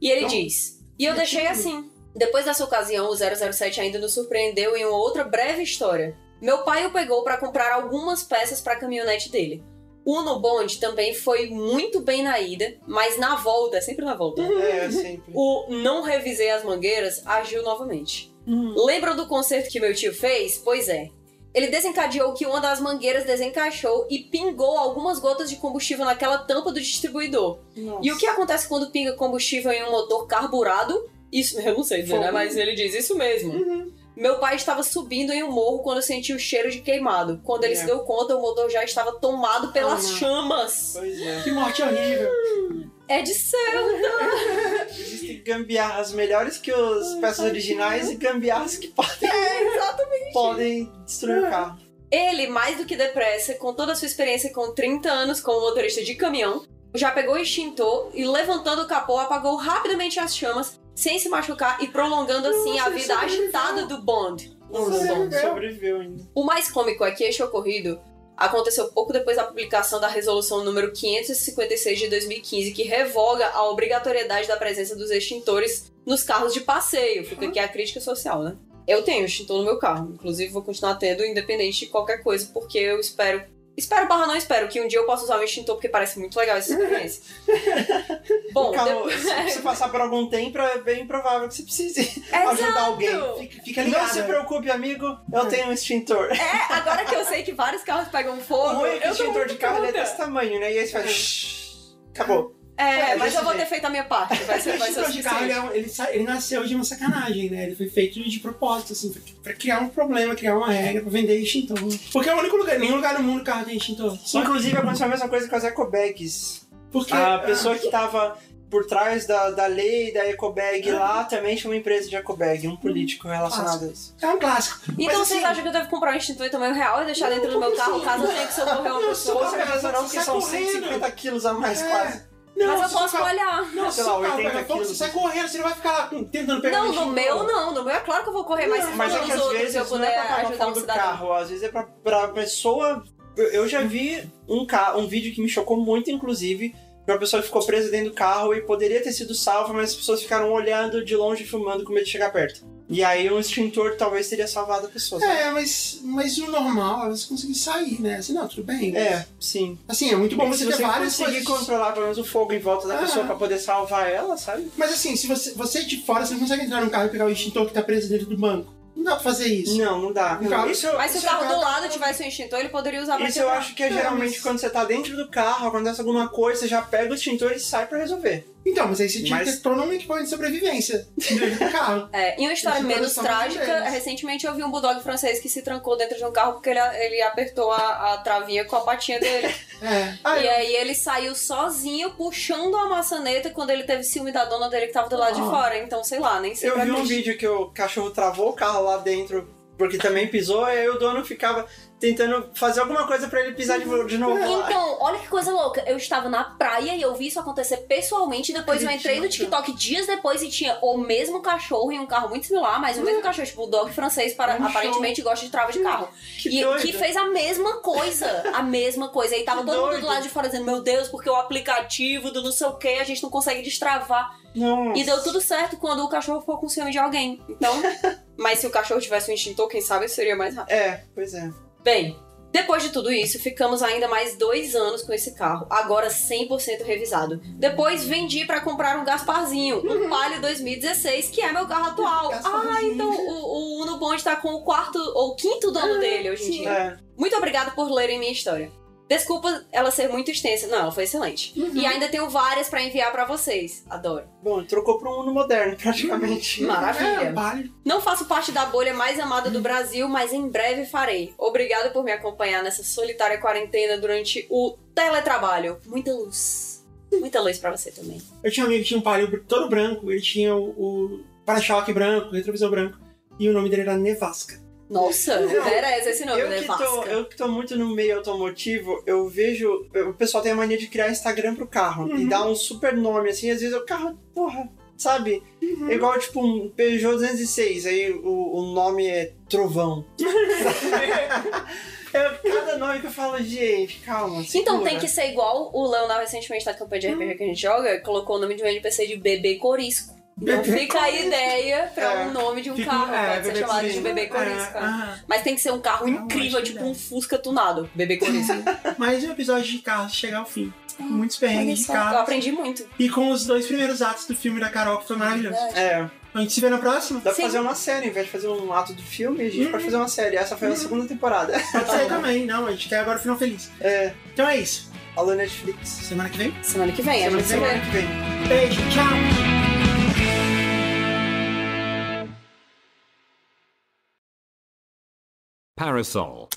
E ele Então, diz: E eu deixei assim. Depois dessa ocasião, o 007 ainda nos surpreendeu em uma outra breve história. Meu pai o pegou para comprar algumas peças para a caminhonete dele. O Uno Bond também foi muito bem na ida, mas na volta, é sempre na volta, É, sempre. o não revisei as mangueiras agiu novamente. Lembram do concerto que meu tio fez? Pois é. Ele desencadeou que uma das mangueiras desencaixou e pingou algumas gotas de combustível naquela tampa do distribuidor. E o que acontece quando pinga combustível em um motor carburado? Isso, eu não sei dizer, né? Mas ele diz isso mesmo. Meu pai estava subindo em um morro quando sentiu o cheiro de queimado. Quando ele É. se deu conta, o motor já estava tomado pelas Ah, chamas. Pois é. Que morte horrível. É de céu. Existem gambiarras melhores que as peças originais e gambiarras que podem, Exatamente. podem destruir o carro. Ele, mais do que depressa, com toda a sua experiência com 30 anos como motorista de caminhão, já pegou o extintor e, levantando o capô, apagou rapidamente as chamas, sem se machucar e prolongando assim Nossa, a vida sobreviveu. agitada do Bond. Nossa, Do Bond. sobreviveu. Sobreviveu ainda. O mais cômico é que este ocorrido aconteceu pouco depois da publicação da resolução número 556 de 2015, que revoga a obrigatoriedade da presença dos extintores nos carros de passeio. Fica aqui a crítica social, né? Eu tenho extintor no meu carro, inclusive vou continuar tendo, independente de qualquer coisa, porque eu espero. Espero barra não espero que um dia eu possa usar um extintor, porque parece muito legal essa experiência. Bom, o carro, depois- se você passar por algum tempo, é bem provável que você precise Exato. ajudar alguém. Fica, fica Não ligada. se preocupe, amigo, eu tenho um extintor. É, agora que eu sei que vários carros pegam O fogo, é o extintor de carro é desse tamanho, né? E aí você faz. "Shhh", Acabou. É, É, mas eu vou se ter feito a minha parte. Vai ser, O vai ser o extintor de carro, ele, é ele nasceu de uma sacanagem, né? Ele foi feito de propósito, assim, pra, pra criar um problema, criar uma regra, pra vender extintor. Porque é o único lugar, nenhum lugar no mundo o carro tem extintor. Só Inclusive, aconteceu a mesma coisa com as ecobags. porque A pessoa que tava por trás da, da lei da ecobag lá também tinha uma empresa de ecobag, um político relacionado a isso. é um clássico. Então vocês assim, acham que eu devo comprar um extintor em tamanho real e deixar dentro do meu carro caso tenha que socorrer uma Não, pessoa? Com certeza não, sai são correndo. 150 quilos a mais É. quase. Não, Mas eu posso carro- olhar. Não, sei se lá, o carro 80 pegar fogo, quilos. Você sai correndo, você não vai ficar lá tentando pegar Não, o no meu não. No meu é claro que eu vou correr, mas se Mas for é que às outros vezes eu não puder é ajudar um do cidadão. carro, às vezes é pra, pra pessoa. Eu, eu já vi um, ca... um vídeo que me chocou muito, inclusive, uma pessoa que ficou presa dentro do carro e poderia ter sido salva, mas as pessoas ficaram olhando de longe e filmando com medo de chegar perto. E aí um extintor talvez teria salvado a pessoa. sabe? É, mas, mas o normal é você conseguir sair, né? Assim, não, tudo bem. É, sim. Assim, é muito bom se você ter você várias conseguir coisas. controlar pelo menos o fogo em volta da Ah. pessoa pra poder salvar ela, sabe? Mas assim, se você, você de fora, você não consegue entrar num carro e pegar o extintor que tá preso dentro do banco. Não dá pra fazer isso. Não, não dá. Um carro- Isso, Mas se o é carro do lado tivesse um extintor, ele poderia usar pra isso eu acho que é Não, geralmente mas- quando você tá dentro do carro, acontece alguma coisa, você já pega o extintor e sai pra resolver. Então, mas aí você tinha Mas- que ter um equipamento de sobrevivência dentro do carro. É, em uma história menos trágica, recentemente eu vi um bulldog francês que se trancou dentro de um carro porque ele, ele apertou a, a travinha com a patinha dele. É. Ah, e eu- aí ele saiu sozinho puxando a maçaneta quando ele teve ciúme da dona dele que tava do lado de Ah. fora. Então, sei lá, nem sei Eu vi um vídeo que o cachorro travou o carro lá dentro porque também pisou, e aí o dono ficava tentando fazer alguma coisa pra ele pisar de, vo- de novo. Então, olha que coisa louca. Eu estava na praia e eu vi isso acontecer pessoalmente. Depois eu entrei no. TikTok dias depois e tinha o mesmo cachorro em um carro muito similar, mas o mesmo cachorro, tipo, o dog francês, para, um aparentemente gosta de trava de carro. Que e doido. que fez a mesma coisa. A mesma coisa. E tava Que todo mundo doido. do lado de fora dizendo: Meu Deus, porque o aplicativo do não sei o que, a gente não consegue destravar. Nossa. E deu tudo certo quando o cachorro ficou com ciúme de alguém. Então. mas se o cachorro tivesse um extintor, quem sabe seria mais rápido. É, pois é. Bem, depois de tudo isso, ficamos ainda mais dois anos com esse carro, agora 100% revisado. Depois vendi pra comprar um Gasparzinho, um Palio 2016, que é meu carro atual. Ah, então o, o Uno Bond tá com o quarto ou quinto dono dele hoje em dia. É. Muito obrigada por lerem minha história. Desculpa ela ser muito extensa. Não, ela foi excelente. E ainda tenho várias pra enviar pra vocês. Adoro. Bom, trocou pra um Uno moderno, praticamente. Maravilha. É, vale. Não faço parte da bolha mais amada do Brasil, mas em breve farei. Obrigada por me acompanhar nessa solitária quarentena durante o teletrabalho. Muita luz. Muita luz pra você também. Eu tinha um amigo que tinha um palio todo branco, ele tinha o, o para-choque branco, o retrovisor branco, e o nome dele era Nevasca. Nossa, merece esse nome, Eu né? que, tô, eu que tô muito no meio automotivo, eu vejo. O pessoal tem a mania de criar Instagram pro carro e dar um super nome, assim, às vezes o carro, porra, sabe? É igual, tipo, um Peugeot 206, aí o, o nome é Trovão. é cada nome que eu falo, gente, calma. Então segura. tem que ser igual o Leonardo recentemente na campanha de RPG que a gente joga, colocou o nome de um NPC de bebê corisco. Então fica a ideia pra É. um nome de um Fica- carro, é, pode ser chamado de bebê É, corisco. aham. Mas tem que ser um carro Ah, incrível, tipo um Fusca tunado, bebê corisco. Mais um episódio de carro chegar ao fim. Muitos Olha perrengues de só, eu carro. aprendi muito. E com os dois primeiros atos do filme da Carol, que foi maravilhoso. Verdade. É, A gente se vê na próxima? dá pra Sim. fazer uma série, ao invés de fazer um ato do filme, a gente Uhum. pode fazer uma série. Essa foi a segunda temporada. Pode ser também, não, a gente quer agora o final feliz. É, Então é isso. alô Netflix. Semana que vem. Semana que vem, Semana gente que vem. vê. que vem. Beijo, tchau! Parasol.